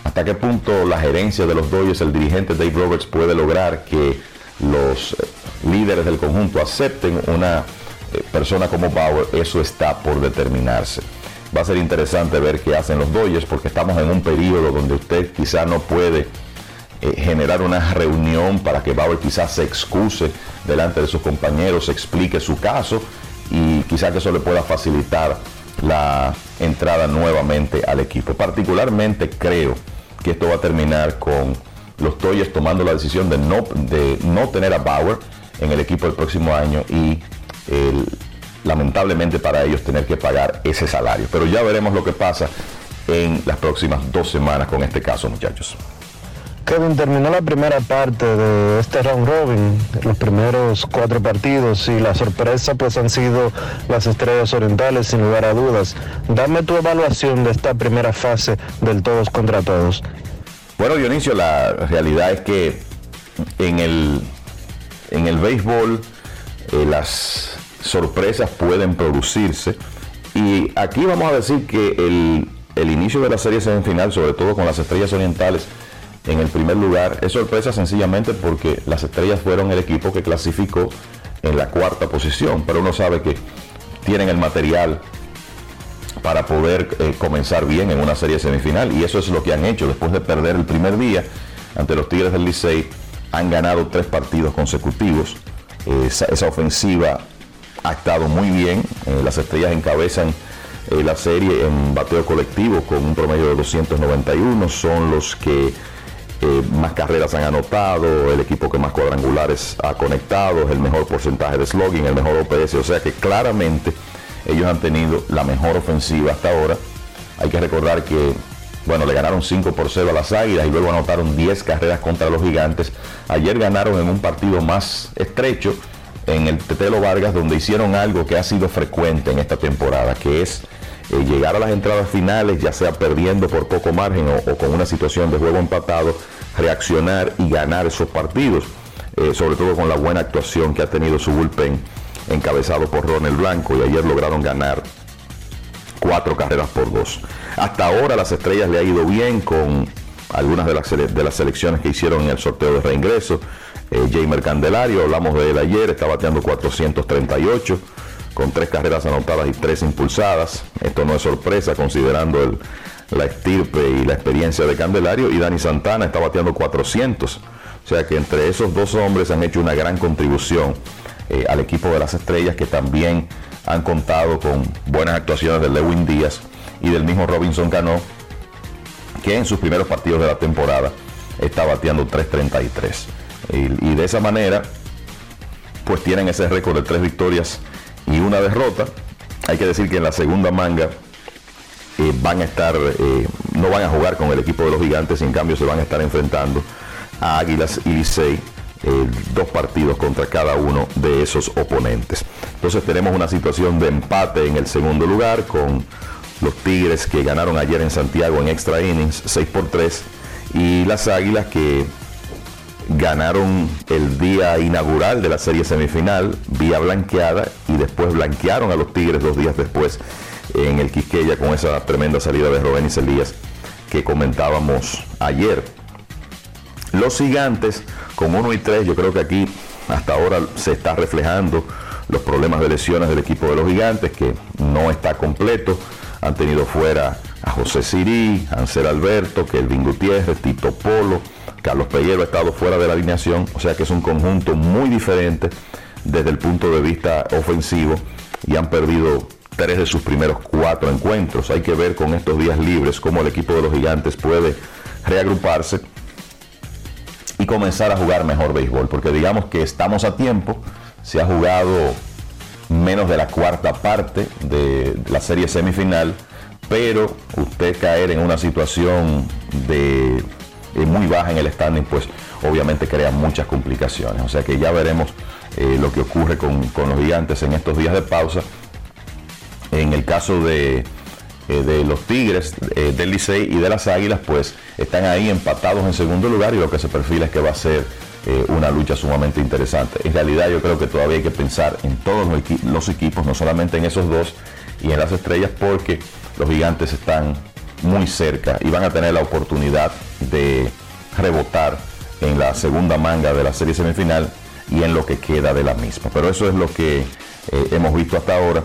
¿hasta qué punto la gerencia de los Dodgers, el dirigente Dave Roberts puede lograr que los eh, líderes del conjunto acepten una eh, persona como Bauer? Eso está por determinarse. Va a ser interesante ver qué hacen los Dodgers porque estamos en un periodo donde usted quizá no puede eh, generar una reunión para que Bauer quizás se excuse delante de sus compañeros, explique su caso y quizás que eso le pueda facilitar la entrada nuevamente al equipo. Particularmente creo que esto va a terminar con los Toyes tomando la decisión de no, de no tener a Bauer en el equipo el próximo año y lamentablemente para ellos tener que pagar ese salario. Pero ya veremos lo que pasa en las próximas dos semanas con este caso, muchachos. Kevin, terminó la primera parte de este round robin, los primeros cuatro partidos y la sorpresa pues han sido las estrellas orientales sin lugar a dudas. Dame tu evaluación de esta primera fase del todos contra todos. Bueno Dionisio, la realidad es que en el, en el béisbol eh, las sorpresas pueden producirse. Y aquí vamos a decir que el, el inicio de la serie semifinal, sobre todo con las estrellas orientales en el primer lugar, es sorpresa sencillamente porque las estrellas fueron el equipo que clasificó en la cuarta posición, pero uno sabe que tienen el material para poder eh, comenzar bien en una serie semifinal y eso es lo que han hecho. Después de perder el primer día ante los Tigres del Licey han ganado tres partidos consecutivos. Esa, esa ofensiva ha estado muy bien. Eh, las estrellas encabezan eh, la serie en bateo colectivo con un promedio de 291 son los que eh, más carreras han anotado, el equipo que más cuadrangulares ha conectado, el mejor porcentaje de slogging, el mejor OPS, o sea que claramente ellos han tenido la mejor ofensiva hasta ahora. Hay que recordar que, bueno, le ganaron 5 por 0 a las Águilas y luego anotaron 10 carreras contra los Gigantes. Ayer ganaron en un partido más estrecho en el Tetelo Vargas, donde hicieron algo que ha sido frecuente en esta temporada, que es eh, llegar a las entradas finales, ya sea perdiendo por poco margen o, con una situación de juego empatado, reaccionar y ganar esos partidos, eh, sobre todo con la buena actuación que ha tenido su bullpen encabezado por Ronald Blanco y ayer lograron ganar cuatro carreras por dos. Hasta ahora las estrellas le ha ido bien con algunas de las, de las selecciones que hicieron en el sorteo de reingreso. Eh, Jamer Candelario, hablamos de él ayer, está bateando 438 con tres carreras anotadas y tres impulsadas. Esto no es sorpresa considerando el, la estirpe y la experiencia de Candelario. Y Dani Santana está bateando 400. O sea que entre esos dos hombres han hecho una gran contribución eh, al equipo de las estrellas que también han contado con buenas actuaciones de Lewin Díaz y del mismo Robinson Cano, que en sus primeros partidos de la temporada está bateando 3.33. Y, y de esa manera, pues tienen ese récord de tres victorias y una derrota. Hay que decir que en la segunda manga eh, van a estar, eh, no van a jugar con el equipo de los gigantes, en cambio se van a estar enfrentando a Águilas y Licey, eh, dos partidos contra cada uno de esos oponentes. Entonces tenemos una situación de empate en el segundo lugar con los Tigres que ganaron ayer en Santiago en extra innings 6 por 3 y las Águilas que ganaron el día inaugural de la serie semifinal vía blanqueada y después blanquearon a los Tigres dos días después en el Quisqueya con esa tremenda salida de Robenis Elías que comentábamos ayer. Los gigantes con 1 y 3, yo creo que aquí hasta ahora se está reflejando los problemas de lesiones del equipo de los gigantes que no está completo. Han tenido fuera a José Sirí, Ansel Alberto, Kelvin Gutiérrez, Tito Polo, Carlos Pellero ha estado fuera de la alineación, o sea que es un conjunto muy diferente desde el punto de vista ofensivo y han perdido tres de sus primeros cuatro encuentros. Hay que ver con estos días libres cómo el equipo de los gigantes puede reagruparse y comenzar a jugar mejor béisbol, porque digamos que estamos a tiempo, se ha jugado menos de la cuarta parte de la serie semifinal, pero usted caer en una situación de eh, muy baja en el standing, pues obviamente crea muchas complicaciones. O sea que ya veremos eh, lo que ocurre con, con, los gigantes en estos días de pausa. En el caso de, eh, de los Tigres, eh, del Licey y de las Águilas, pues están ahí empatados en segundo lugar y lo que se perfila es que va a ser una lucha sumamente interesante. En realidad yo creo que todavía hay que pensar en todos los, equi los equipos, no solamente en esos dos y en las estrellas, porque los gigantes están muy cerca y van a tener la oportunidad de rebotar en la segunda manga de la serie semifinal y en lo que queda de la misma. Pero eso es lo que eh, hemos visto hasta ahora.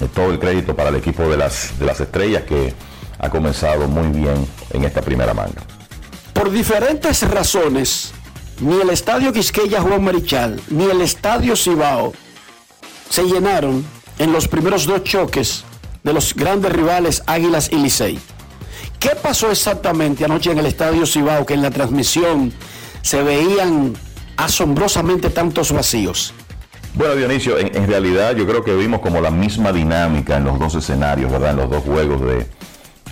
Eh, todo el crédito para el equipo de las, de las estrellas que ha comenzado muy bien en esta primera manga. Por diferentes razones, ni el estadio Quisqueya Juan Marichal, ni el estadio Cibao se llenaron en los primeros dos choques de los grandes rivales Águilas y Licey. ¿Qué pasó exactamente anoche en el Estadio Cibao que en la transmisión se veían asombrosamente tantos vacíos? Bueno, Dionisio, en, en, realidad yo creo que vimos como la misma dinámica en los dos escenarios, ¿verdad? En los dos juegos de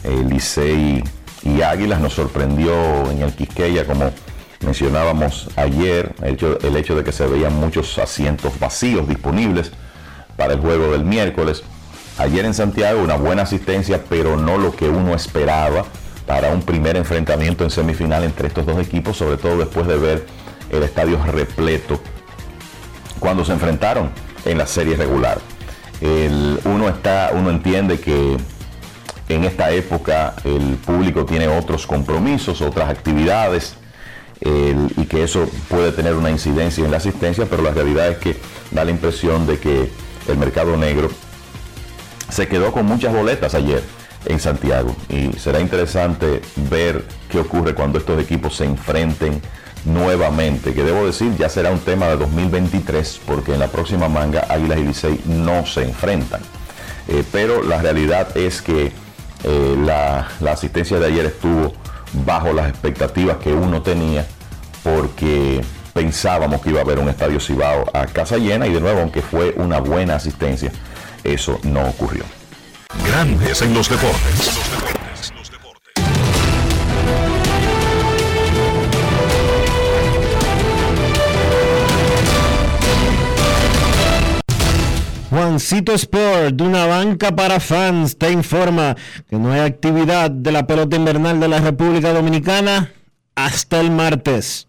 eh, Licey y Águilas. Nos sorprendió en el Quisqueya, como mencionábamos ayer, el hecho, el hecho de que se veían muchos asientos vacíos disponibles para el juego del miércoles. Ayer en Santiago una buena asistencia, pero no lo que uno esperaba para un primer enfrentamiento en semifinal entre estos dos equipos, sobre todo después de ver el estadio repleto cuando se enfrentaron en la serie regular. uno, está, uno entiende que en esta época el público tiene otros compromisos, otras actividades y que eso puede tener una incidencia en la asistencia, pero la realidad es que da la impresión de que el mercado negro se quedó con muchas boletas ayer en Santiago y será interesante ver qué ocurre cuando estos equipos se enfrenten nuevamente, que debo decir ya será un tema de 2023 porque en la próxima manga Águilas y Licey no se enfrentan. Eh, pero la realidad es que eh, la, la asistencia de ayer estuvo bajo las expectativas que uno tenía porque pensábamos que iba a haber un estadio Cibao a casa llena y de nuevo, aunque fue una buena asistencia, eso no ocurrió. Grandes en los deportes. Juancito Sport, una banca para fans, te informa que no hay actividad de la pelota invernal de la República Dominicana hasta el martes.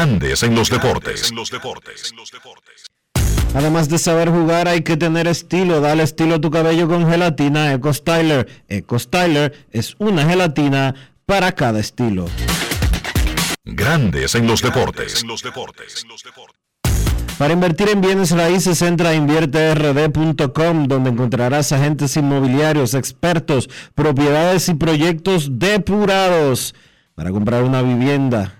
Grandes en los deportes. Además de saber jugar, hay que tener estilo. Dale estilo a tu cabello con gelatina Eco Styler. Eco Styler es una gelatina para cada estilo. Grandes en los deportes. Para invertir en bienes raíces, entra a invierterd.com, donde encontrarás agentes inmobiliarios, expertos, propiedades y proyectos depurados para comprar una vivienda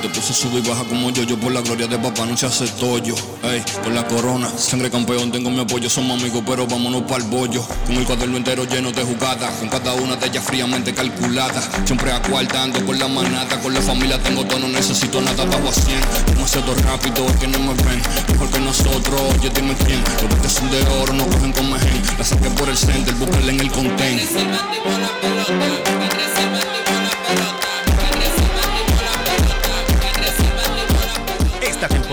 Te puse sube y baja como yo, yo por la gloria de papá no se hace tollo. Ey, por la corona, sangre campeón, tengo mi apoyo, somos amigos, pero vámonos para el bollo. Con el cuaderno entero lleno de jugadas, con cada una de ellas fríamente calculada. Siempre acuartando con la manata, con la familia tengo todo, no necesito nada, bajo a 100. Demasiado rápido, que no me ven, mejor que nosotros, oye dime quién. Los que son de oro, no cogen con mejen. La saqué por el center, búsquenla en el content.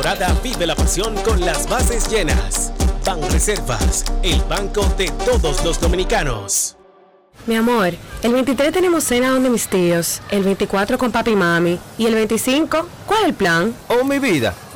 Temporada vive la pasión con las bases llenas. Ban Reservas, el banco de todos los dominicanos. Mi amor, el 23 tenemos cena donde mis tíos, el 24 con papi y mami y el 25, ¿cuál es el plan? Oh, mi vida,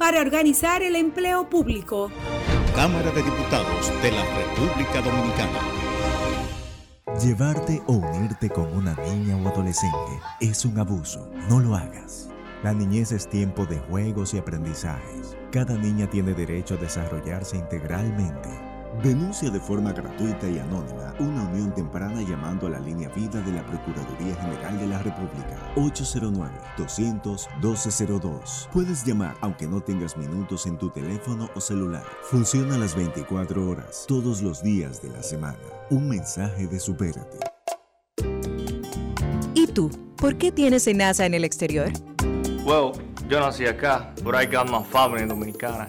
para organizar el empleo público. Cámara de Diputados de la República Dominicana. Llevarte o unirte con una niña o adolescente es un abuso. No lo hagas. La niñez es tiempo de juegos y aprendizajes. Cada niña tiene derecho a desarrollarse integralmente. Denuncia de forma gratuita y anónima una unión temprana llamando a la línea vida de la Procuraduría General de la República 809-200-1202. Puedes llamar aunque no tengas minutos en tu teléfono o celular. Funciona las 24 horas, todos los días de la semana. Un mensaje de supérate. ¿Y tú? ¿Por qué tienes NASA en el exterior? Well, yo nací acá, but I got my family dominicana.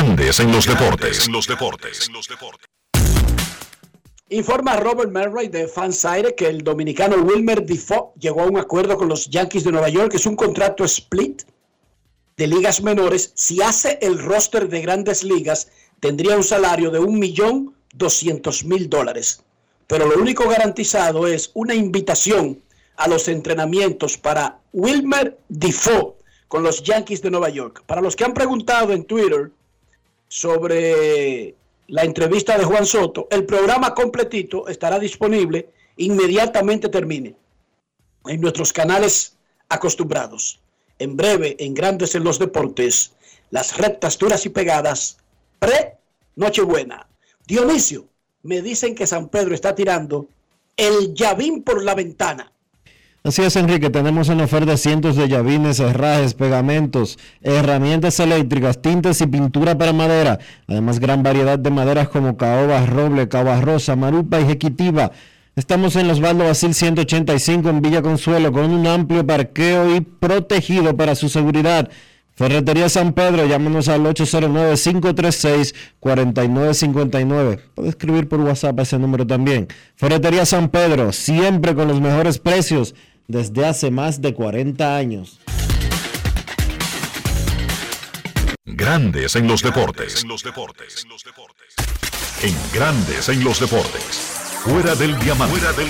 Grandes en los deportes. En los deportes. Informa Robert Murray de Fansaire que el dominicano Wilmer Defoe llegó a un acuerdo con los Yankees de Nueva York. Es un contrato split de ligas menores. Si hace el roster de grandes ligas, tendría un salario de 1.200.000 dólares. Pero lo único garantizado es una invitación a los entrenamientos para Wilmer Defoe con los Yankees de Nueva York. Para los que han preguntado en Twitter sobre la entrevista de Juan Soto, el programa completito estará disponible inmediatamente termine en nuestros canales acostumbrados. En breve, en Grandes en los Deportes, las rectas duras y pegadas, pre Nochebuena. Dionisio, me dicen que San Pedro está tirando el llavín por la ventana. Así es, Enrique, tenemos en oferta cientos de llavines, herrajes, pegamentos, herramientas eléctricas, tintes y pintura para madera. Además, gran variedad de maderas como caoba, roble, caoba rosa, marupa y jequitiva. Estamos en Los Baldos Basil 185 en Villa Consuelo con un amplio parqueo y protegido para su seguridad. Ferretería San Pedro, llámanos al 809-536-4959. Puede escribir por WhatsApp ese número también. Ferretería San Pedro, siempre con los mejores precios desde hace más de 40 años. Grandes en los deportes. En Grandes en los deportes. Fuera del diamante. Fuera del.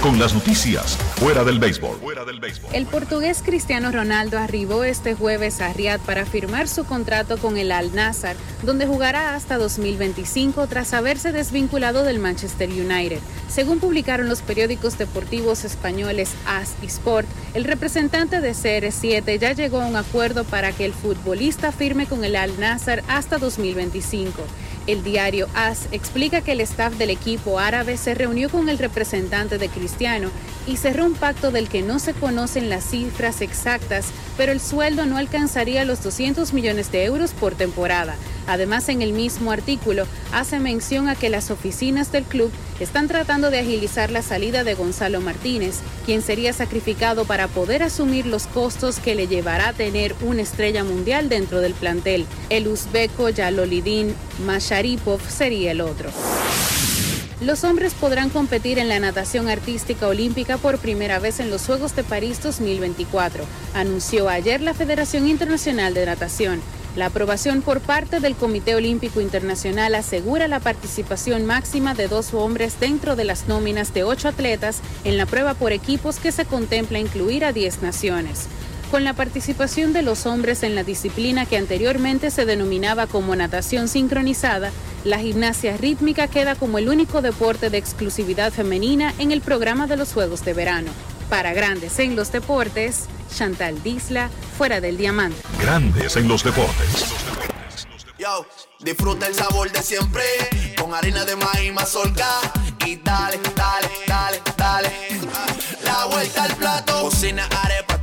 Con las noticias. Fuera del béisbol. Fuera del béisbol. El portugués Cristiano Ronaldo arribó este jueves a Riyadh para firmar su contrato con el Al Nassr, donde jugará hasta 2025 tras haberse desvinculado del Manchester United. Según publicaron los periódicos deportivos españoles AS y Sport, el representante de CR7 ya llegó a un acuerdo para que el futbolista firme con el Al Nassr hasta 2025. El diario AS explica que el staff del equipo árabe se reunió con el representante de Cristiano y cerró un pacto del que no se conocen las cifras exactas, pero el sueldo no alcanzaría los 200 millones de euros por temporada. Además, en el mismo artículo hace mención a que las oficinas del club están tratando de agilizar la salida de Gonzalo Martínez, quien sería sacrificado para poder asumir los costos que le llevará a tener una estrella mundial dentro del plantel. El uzbeco Yalolidin Masharipov sería el otro. los hombres podrán competir en la natación artística olímpica por primera vez en los Juegos de París 2024, anunció ayer la Federación Internacional de Natación. La aprobación por parte del Comité Olímpico Internacional asegura la participación máxima de dos hombres dentro de las nóminas de ocho atletas en la prueba por equipos que se contempla incluir a 10 naciones. Con la participación de los hombres en la disciplina que anteriormente se denominaba como natación sincronizada, la gimnasia rítmica queda como el único deporte de exclusividad femenina en el programa de los Juegos de Verano. Para Grandes en los Deportes, Chantal Disla, fuera del diamante. Grandes en los deportes. Yo, disfruta el sabor de siempre con harina de maíz mazorca y dale, dale, dale, dale. La vuelta al plato, cocina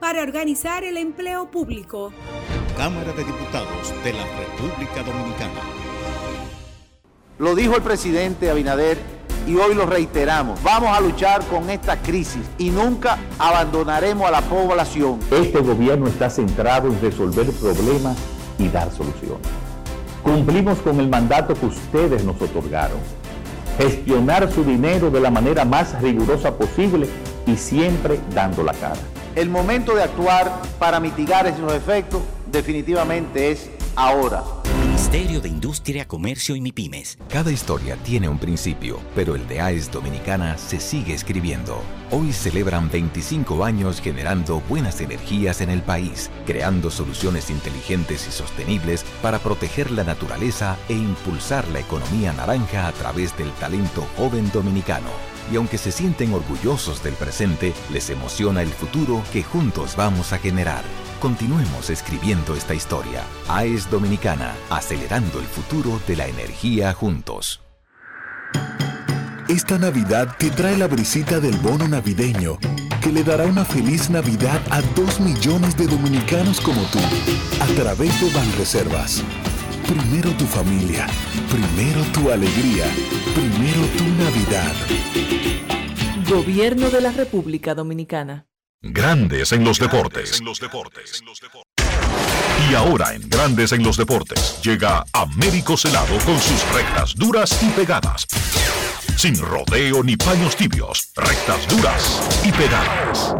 para organizar el empleo público. Cámara de Diputados de la República Dominicana. Lo dijo el presidente Abinader y hoy lo reiteramos. Vamos a luchar con esta crisis y nunca abandonaremos a la población. Este gobierno está centrado en resolver problemas y dar soluciones. Cumplimos con el mandato que ustedes nos otorgaron. Gestionar su dinero de la manera más rigurosa posible y siempre dando la cara. El momento de actuar para mitigar esos efectos definitivamente es ahora. Ministerio de Industria, Comercio y MIPIMES. Cada historia tiene un principio, pero el de AES Dominicana se sigue escribiendo. Hoy celebran 25 años generando buenas energías en el país, creando soluciones inteligentes y sostenibles para proteger la naturaleza e impulsar la economía naranja a través del talento joven dominicano. Y aunque se sienten orgullosos del presente, les emociona el futuro que juntos vamos a generar. Continuemos escribiendo esta historia. AES Dominicana, acelerando el futuro de la energía juntos. Esta Navidad te trae la brisita del bono navideño, que le dará una feliz Navidad a dos millones de dominicanos como tú, a través de Banreservas. Primero tu familia, primero tu alegría, primero tu Navidad. Gobierno de la República Dominicana. Grandes en los deportes. Y ahora en Grandes en los deportes llega Américo Celado con sus rectas duras y pegadas. Sin rodeo ni paños tibios, rectas duras y pegadas.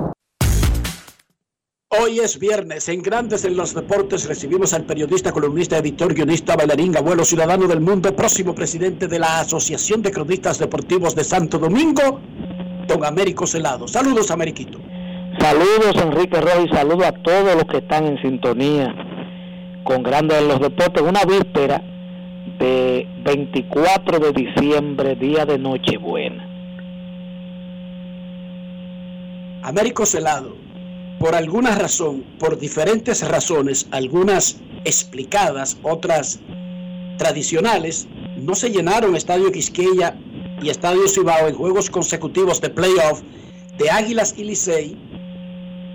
Hoy es viernes. En Grandes en los Deportes recibimos al periodista, columnista, editor, guionista, bailarín, abuelo ciudadano del mundo, próximo presidente de la Asociación de Cronistas Deportivos de Santo Domingo, don Américo Celado. Saludos, Ameriquito. Saludos Enrique Rojas y saludos a todos los que están en sintonía con Grandes en los Deportes. Una víspera de 24 de diciembre, día de Nochebuena. Américo Celado, por alguna razón, por diferentes razones, algunas explicadas, otras tradicionales, no se llenaron Estadio Quisqueya y Estadio Cibao en juegos consecutivos de playoff de Águilas y Licey.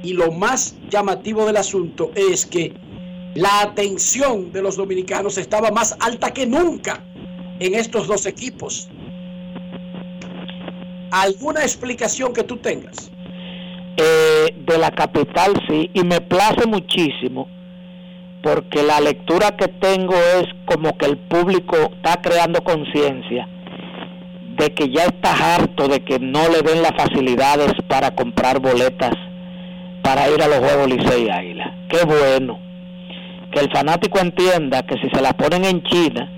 Y lo más llamativo del asunto es que la atención de los dominicanos estaba más alta que nunca en estos dos equipos. ¿Alguna explicación que tú tengas? Eh, de la capital sí, y me place muchísimo porque la lectura que tengo es como que el público está creando conciencia de que ya está harto de que no le den las facilidades para comprar boletas para ir a los Juegos Licey Águila. Qué bueno. Que el fanático entienda que si se la ponen en China,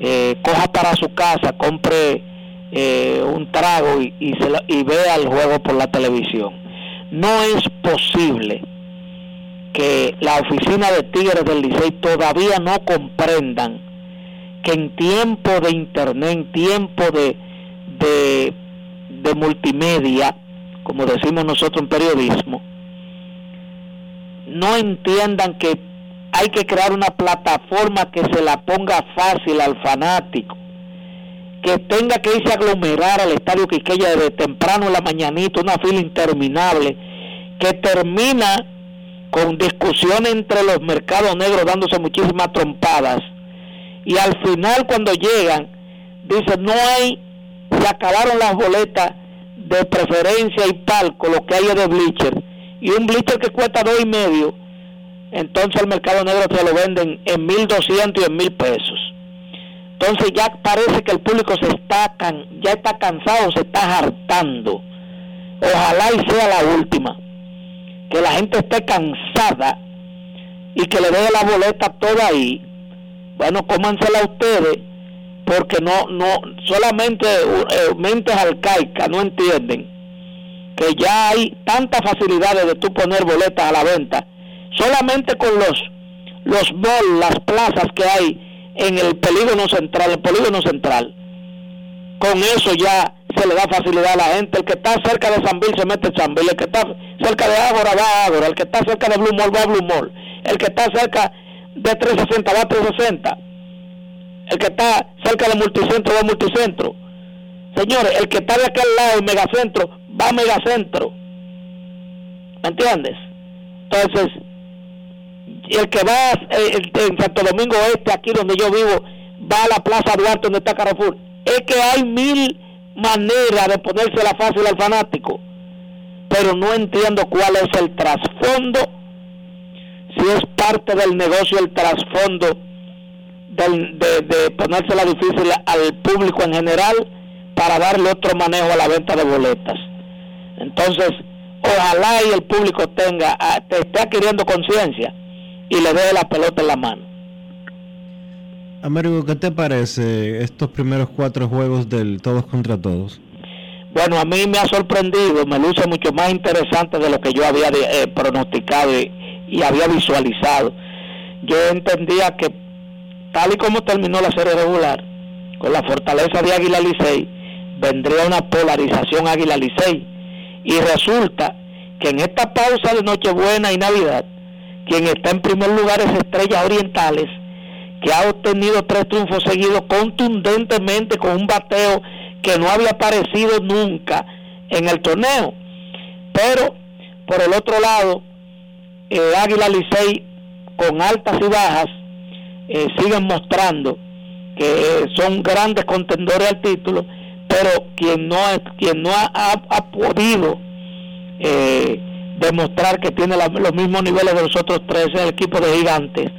eh, coja para su casa, compre eh, un trago y, y, se y vea el juego por la televisión. No es posible que la oficina de Tigres del Licey todavía no comprendan que en tiempo de internet, en tiempo de, de, multimedia, como decimos nosotros en periodismo, no entiendan que hay que crear una plataforma que se la ponga fácil al fanático, que tenga que irse a aglomerar al estadio Quiqueya de temprano en la mañanita, una fila interminable, que termina con discusión entre los mercados negros dándose muchísimas trompadas, y al final cuando llegan, dicen, no hay, se acabaron las boletas de preferencia y palco, lo que hay de bleacher, y un bleacher que cuesta dos y medio, entonces el mercado negro se lo venden en 1200 y en mil pesos. Entonces ya parece que el público se está ya está cansado, se está hartando. Ojalá y sea la última. Que la gente esté cansada y que le dé la boleta toda ahí. Bueno, cómansela ustedes porque no no solamente eh, mentes arcaicas no entienden que ya hay tantas facilidades de tú poner boletas a la venta. Solamente con los los malls, las plazas que hay en el polígono central, el polígono central, con eso ya se le da facilidad a la gente. El que está cerca de San Bill se mete en San Bill, el que está cerca de Ágora va a Ágora, el que está cerca de Blue Mall va a Blue Mall, el que está cerca de 360 va a 360, el que está cerca de Multicentro va a Multicentro. Señores, el que está de aquel lado, el Megacentro, va a Megacentro. ¿Me entiendes? Entonces, el que va eh, en Santo Domingo Este, aquí donde yo vivo, va a la Plaza Duarte donde está Carrefour. Es que hay mil maneras de ponerse la fácil al fanático, pero no entiendo cuál es el trasfondo, si es parte del negocio el trasfondo de, de ponérsela difícil al público en general para darle otro manejo a la venta de boletas. Entonces, ojalá y el público tenga, ah, esté adquiriendo conciencia y le dé la pelota en la mano. Américo, ¿qué te parece estos primeros cuatro juegos del todos contra todos? Bueno, a mí me ha sorprendido, me luce mucho más interesante de lo que yo había eh, pronosticado y, había visualizado. Yo entendía que tal y como terminó la serie regular, con la fortaleza de Águila Licey, vendría una polarización Águila Licey. Y resulta que en esta pausa de Nochebuena y Navidad, quien está en primer lugar es Estrellas Orientales, que ha obtenido tres triunfos seguidos contundentemente con un bateo que no había aparecido nunca en el torneo. Pero, por el otro lado, eh, Águila Licey, con altas y bajas, eh, siguen mostrando que son grandes contendores al título, pero quien no, quien no ha, podido eh, demostrar que tiene los mismos niveles de los otros tres es el equipo de gigantes.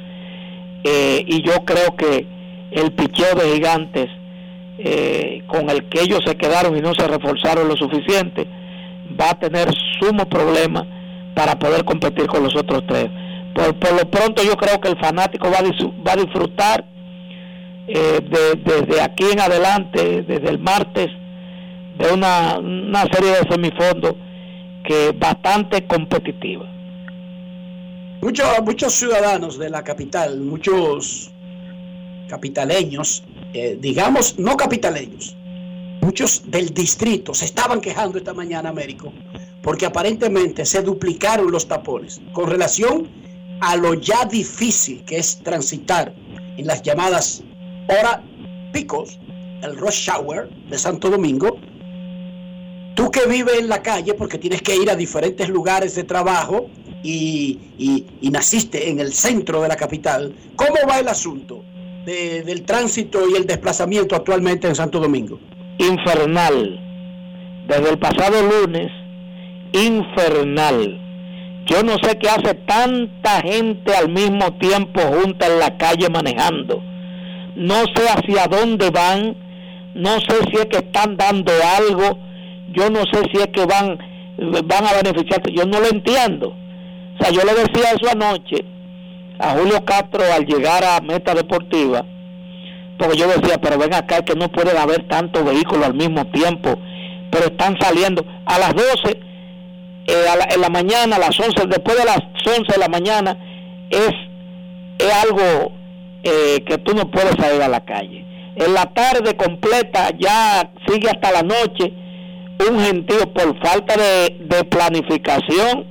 Eh, y yo creo que el picheo de gigantes, eh, con el que ellos se quedaron y no se reforzaron lo suficiente, va a tener sumo problema para poder competir con los otros tres. Por, lo pronto yo creo que el fanático va a, va disfrutar eh, desde aquí en adelante, desde el martes, de una, una serie de semifondos que bastante competitiva. Muchos, muchos ciudadanos de la capital, muchos capitaleños, eh, digamos no capitaleños, muchos del distrito se estaban quejando esta mañana, Américo, porque aparentemente se duplicaron los tapones con relación a lo ya difícil que es transitar en las llamadas hora picos, el rush hour de Santo Domingo, Tú que vives en la calle porque tienes que ir a diferentes lugares de trabajo y, naciste en el centro de la capital, ¿cómo va el asunto del tránsito y el desplazamiento actualmente en Santo Domingo? Infernal. Desde el pasado lunes infernal. Yo no sé qué hace tanta gente al mismo tiempo junta en la calle manejando. No sé hacia dónde van, no sé si es que están dando algo, yo no sé si es que van, van a beneficiarse, yo no lo entiendo. O sea, yo le decía eso anoche a Julio Castro al llegar a Meta Deportiva, porque yo decía, pero ven acá, que no puede haber tantos vehículos al mismo tiempo, pero están saliendo a las 12, eh, en la mañana, a las 11, después de las 11 de la mañana, es, es algo eh, que tú no puedes salir a la calle. En la tarde completa, ya sigue hasta la noche, un gentío por falta de, de planificación,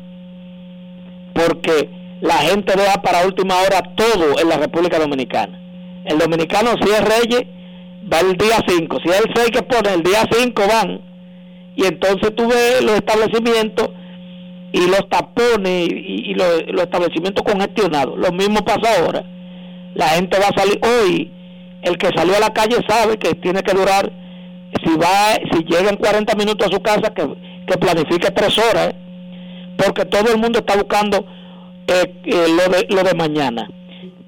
porque la gente deja para última hora todo en la República Dominicana. El dominicano si es reyes va el día 5, si es el 6 que pone, el día 5 van. Y entonces tú ves los establecimientos y los tapones y, los, establecimientos congestionados. Lo mismo pasa ahora. La gente va a salir hoy. El que salió a la calle sabe que tiene que durar, si va, si llega en 40 minutos a su casa, que, que planifique tres horas, porque todo el mundo está buscando eh, eh, lo, de, lo de mañana.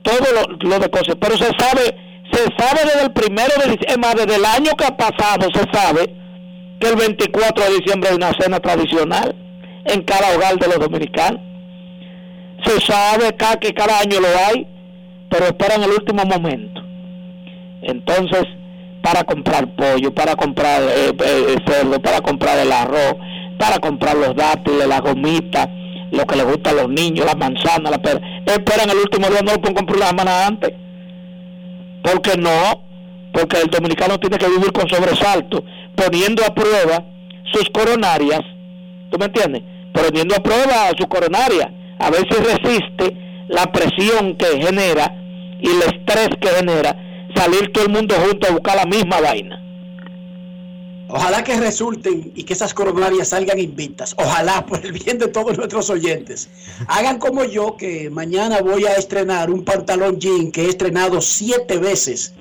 Todo lo, de cosas. Pero se sabe, se sabe desde el primero de diciembre, desde el año que ha pasado, se sabe que el 24 de diciembre hay una cena tradicional en cada hogar de los dominicanos. Se sabe que cada año lo hay, pero esperan el último momento. Entonces, para comprar pollo, para comprar eh, cerdo, para comprar el arroz, para comprar los dátiles, las gomitas, lo que les gusta a los niños, la manzana, la pera. Esperan el último día, no lo pueden comprar la semana antes. Porque no, porque el dominicano tiene que vivir con sobresalto, poniendo a prueba sus coronarias, ¿tú me entiendes? Poniendo a prueba sus coronarias, a ver si resiste la presión que genera y el estrés que genera salir todo el mundo junto a buscar la misma vaina. Ojalá que resulten y que esas coronarias salgan invictas. Ojalá, por el bien de todos nuestros oyentes. Hagan como yo, que mañana voy a estrenar un pantalón jean que he estrenado siete veces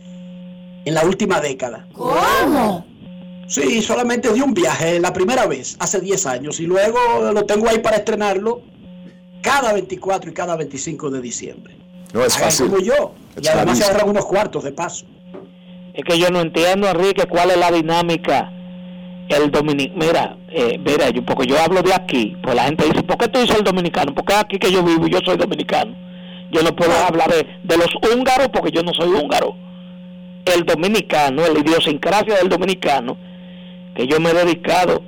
en la última década. ¿Cómo? Sí, solamente de un viaje, la primera vez, hace 10 años. Y luego lo tengo ahí para estrenarlo cada 24 y cada 25 de diciembre. No es fácil. como yo. y además se ahorran unos cuartos de paso. Es que yo no entiendo, Enrique, cuál es la dinámica. El dominicano, mira, eh, mira, yo, porque yo hablo de aquí, pues la gente dice, ¿por qué tú dices el dominicano? Porque aquí que yo vivo, yo soy dominicano. Yo no puedo hablar de, de los húngaros porque yo no soy húngaro. El dominicano, la idiosincrasia del dominicano, que yo me he dedicado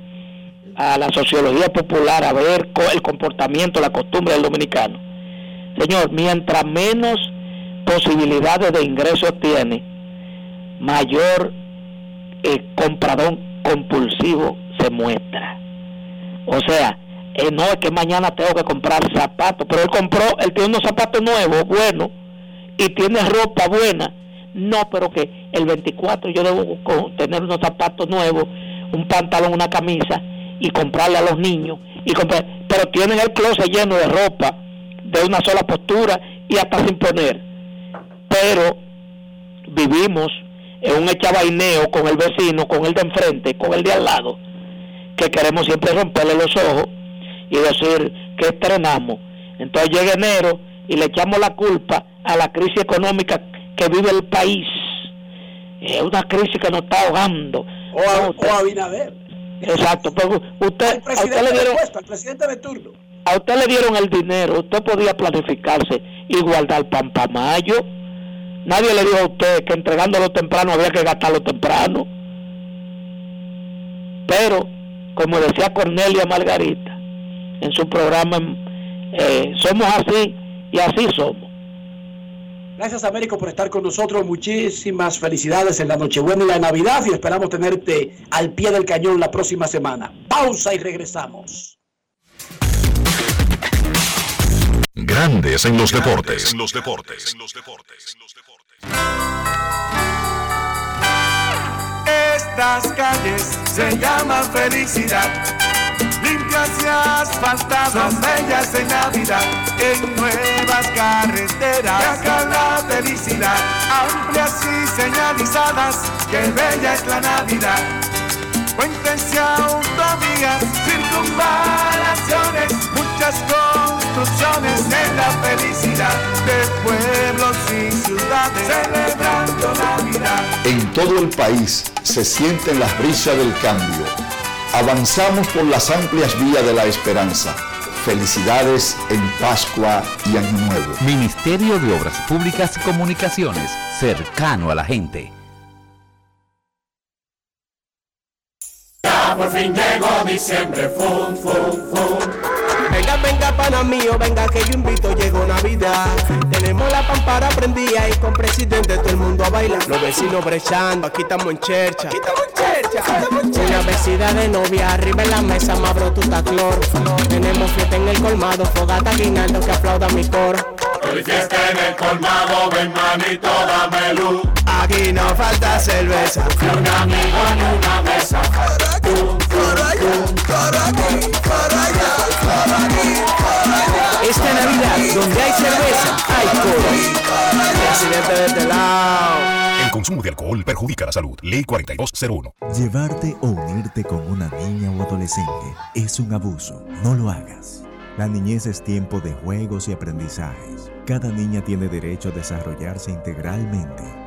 a la sociología popular, a ver el comportamiento, la costumbre del dominicano. Señor, mientras menos posibilidades de ingresos tiene, mayor eh, comprador compulsivo se muestra. O sea, eh, no es que mañana tengo que comprar zapatos, pero él compró, él tiene unos zapatos nuevos, buenos, y tiene ropa buena. No, pero que el 24 yo debo tener unos zapatos nuevos, un pantalón, una camisa, y comprarle a los niños. y comprar, Pero tienen el closet lleno de ropa, de una sola postura y hasta sin poner. Pero vivimos en un echabaineo con el vecino, con el de enfrente, con el de al lado, que queremos siempre romperle los ojos y decir que estrenamos. Entonces llega enero y le echamos la culpa a la crisis económica que vive el país. Es una crisis que nos está ahogando. O a, o a Binader. Exacto, pero usted, a usted le dieron, al presidente de turno. A usted le dieron el dinero, usted podía planificarse y guardar pan para mayo Nadie le dijo a usted que entregándolo temprano había que gastarlo temprano. Pero, como decía Cornelia Margarita en su programa, eh, somos así y así somos. Gracias Américo por estar con nosotros. Muchísimas felicidades en la Nochebuena y la Navidad y esperamos tenerte al pie del cañón la próxima semana. Pausa y regresamos. Grandes en los deportes. En los deportes. En los deportes. Estas calles se llaman felicidad. Limpias y asfaltadas, son bellas en Navidad. En nuevas carreteras, acá la felicidad. Amplias y señalizadas, que bella es la Navidad. puentes y autovías, circunvalaciones, muchas construcciones en la felicidad de pueblos y ciudades, celebrando Navidad. En todo el país se sienten las brisas del cambio. Avanzamos por las amplias vías de la esperanza. Felicidades en Pascua y Año Nuevo. Ministerio de Obras Públicas y Comunicaciones, cercano a la gente. Ya por fin llegó diciembre, fum, fum, fum. Venga, venga, pana mío, venga que yo invito, llegó Navidad. Tenemos la pampara prendida y con presidente todo el mundo a bailar. Los vecinos brechando, aquí estamos en chercha. Aquí estamos en chercha, aquí estamos en chercha. Una vecina de novia, arriba en la mesa, mabro tu clor. Tenemos fiesta en el colmado, fogata guinando que aplauda mi coro. Hoy fiesta en el colmado, ven manito, dame luz. Aquí no falta cerveza. Ni un amigo ni una mesa. Esta Navidad, donde hay cerveza, hay coro. Presidente de este lado. El consumo de alcohol perjudica la salud. Ley 4201. Llevarte o unirte con una niña o adolescente es un abuso. No lo hagas. La niñez es tiempo de juegos y aprendizajes. Cada niña tiene derecho a desarrollarse integralmente.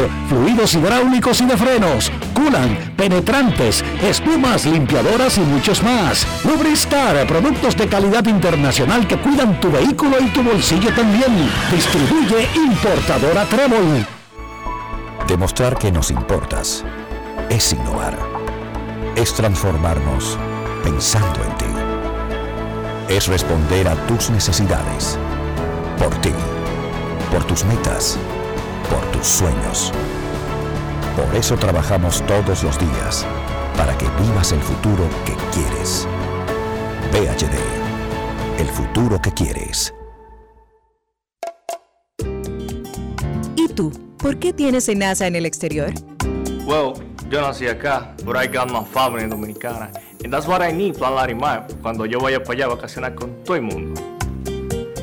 fluidos hidráulicos y de frenos, culan, penetrantes, espumas, limpiadoras y muchos más. Lubristar, productos de calidad internacional que cuidan tu vehículo y tu bolsillo también. Distribuye importadora Trébol. Demostrar que nos importas es innovar. Es transformarnos pensando en ti. Es responder a tus necesidades. Por ti. Por tus metas. Por tus sueños. Por eso trabajamos todos los días. Para que vivas el futuro que quieres. PHD. El futuro que quieres. ¿Y tú? ¿Por qué tienes NASA en el exterior? Well, yo nací acá, but I got my family dominicana. And that's what I need, Plan Larimar, cuando yo vaya para allá a vacacionar con todo el mundo.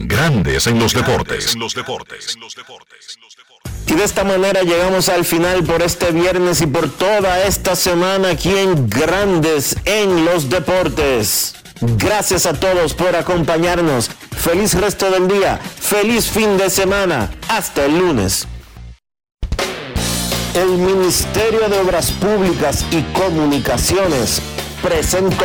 Grandes en los deportes. los deportes. Y de esta manera llegamos al final por este viernes y por toda esta semana aquí en Grandes en los Deportes. Gracias a todos por acompañarnos. Feliz resto del día. Feliz fin de semana. Hasta el lunes. El Ministerio de Obras Públicas y Comunicaciones presentó.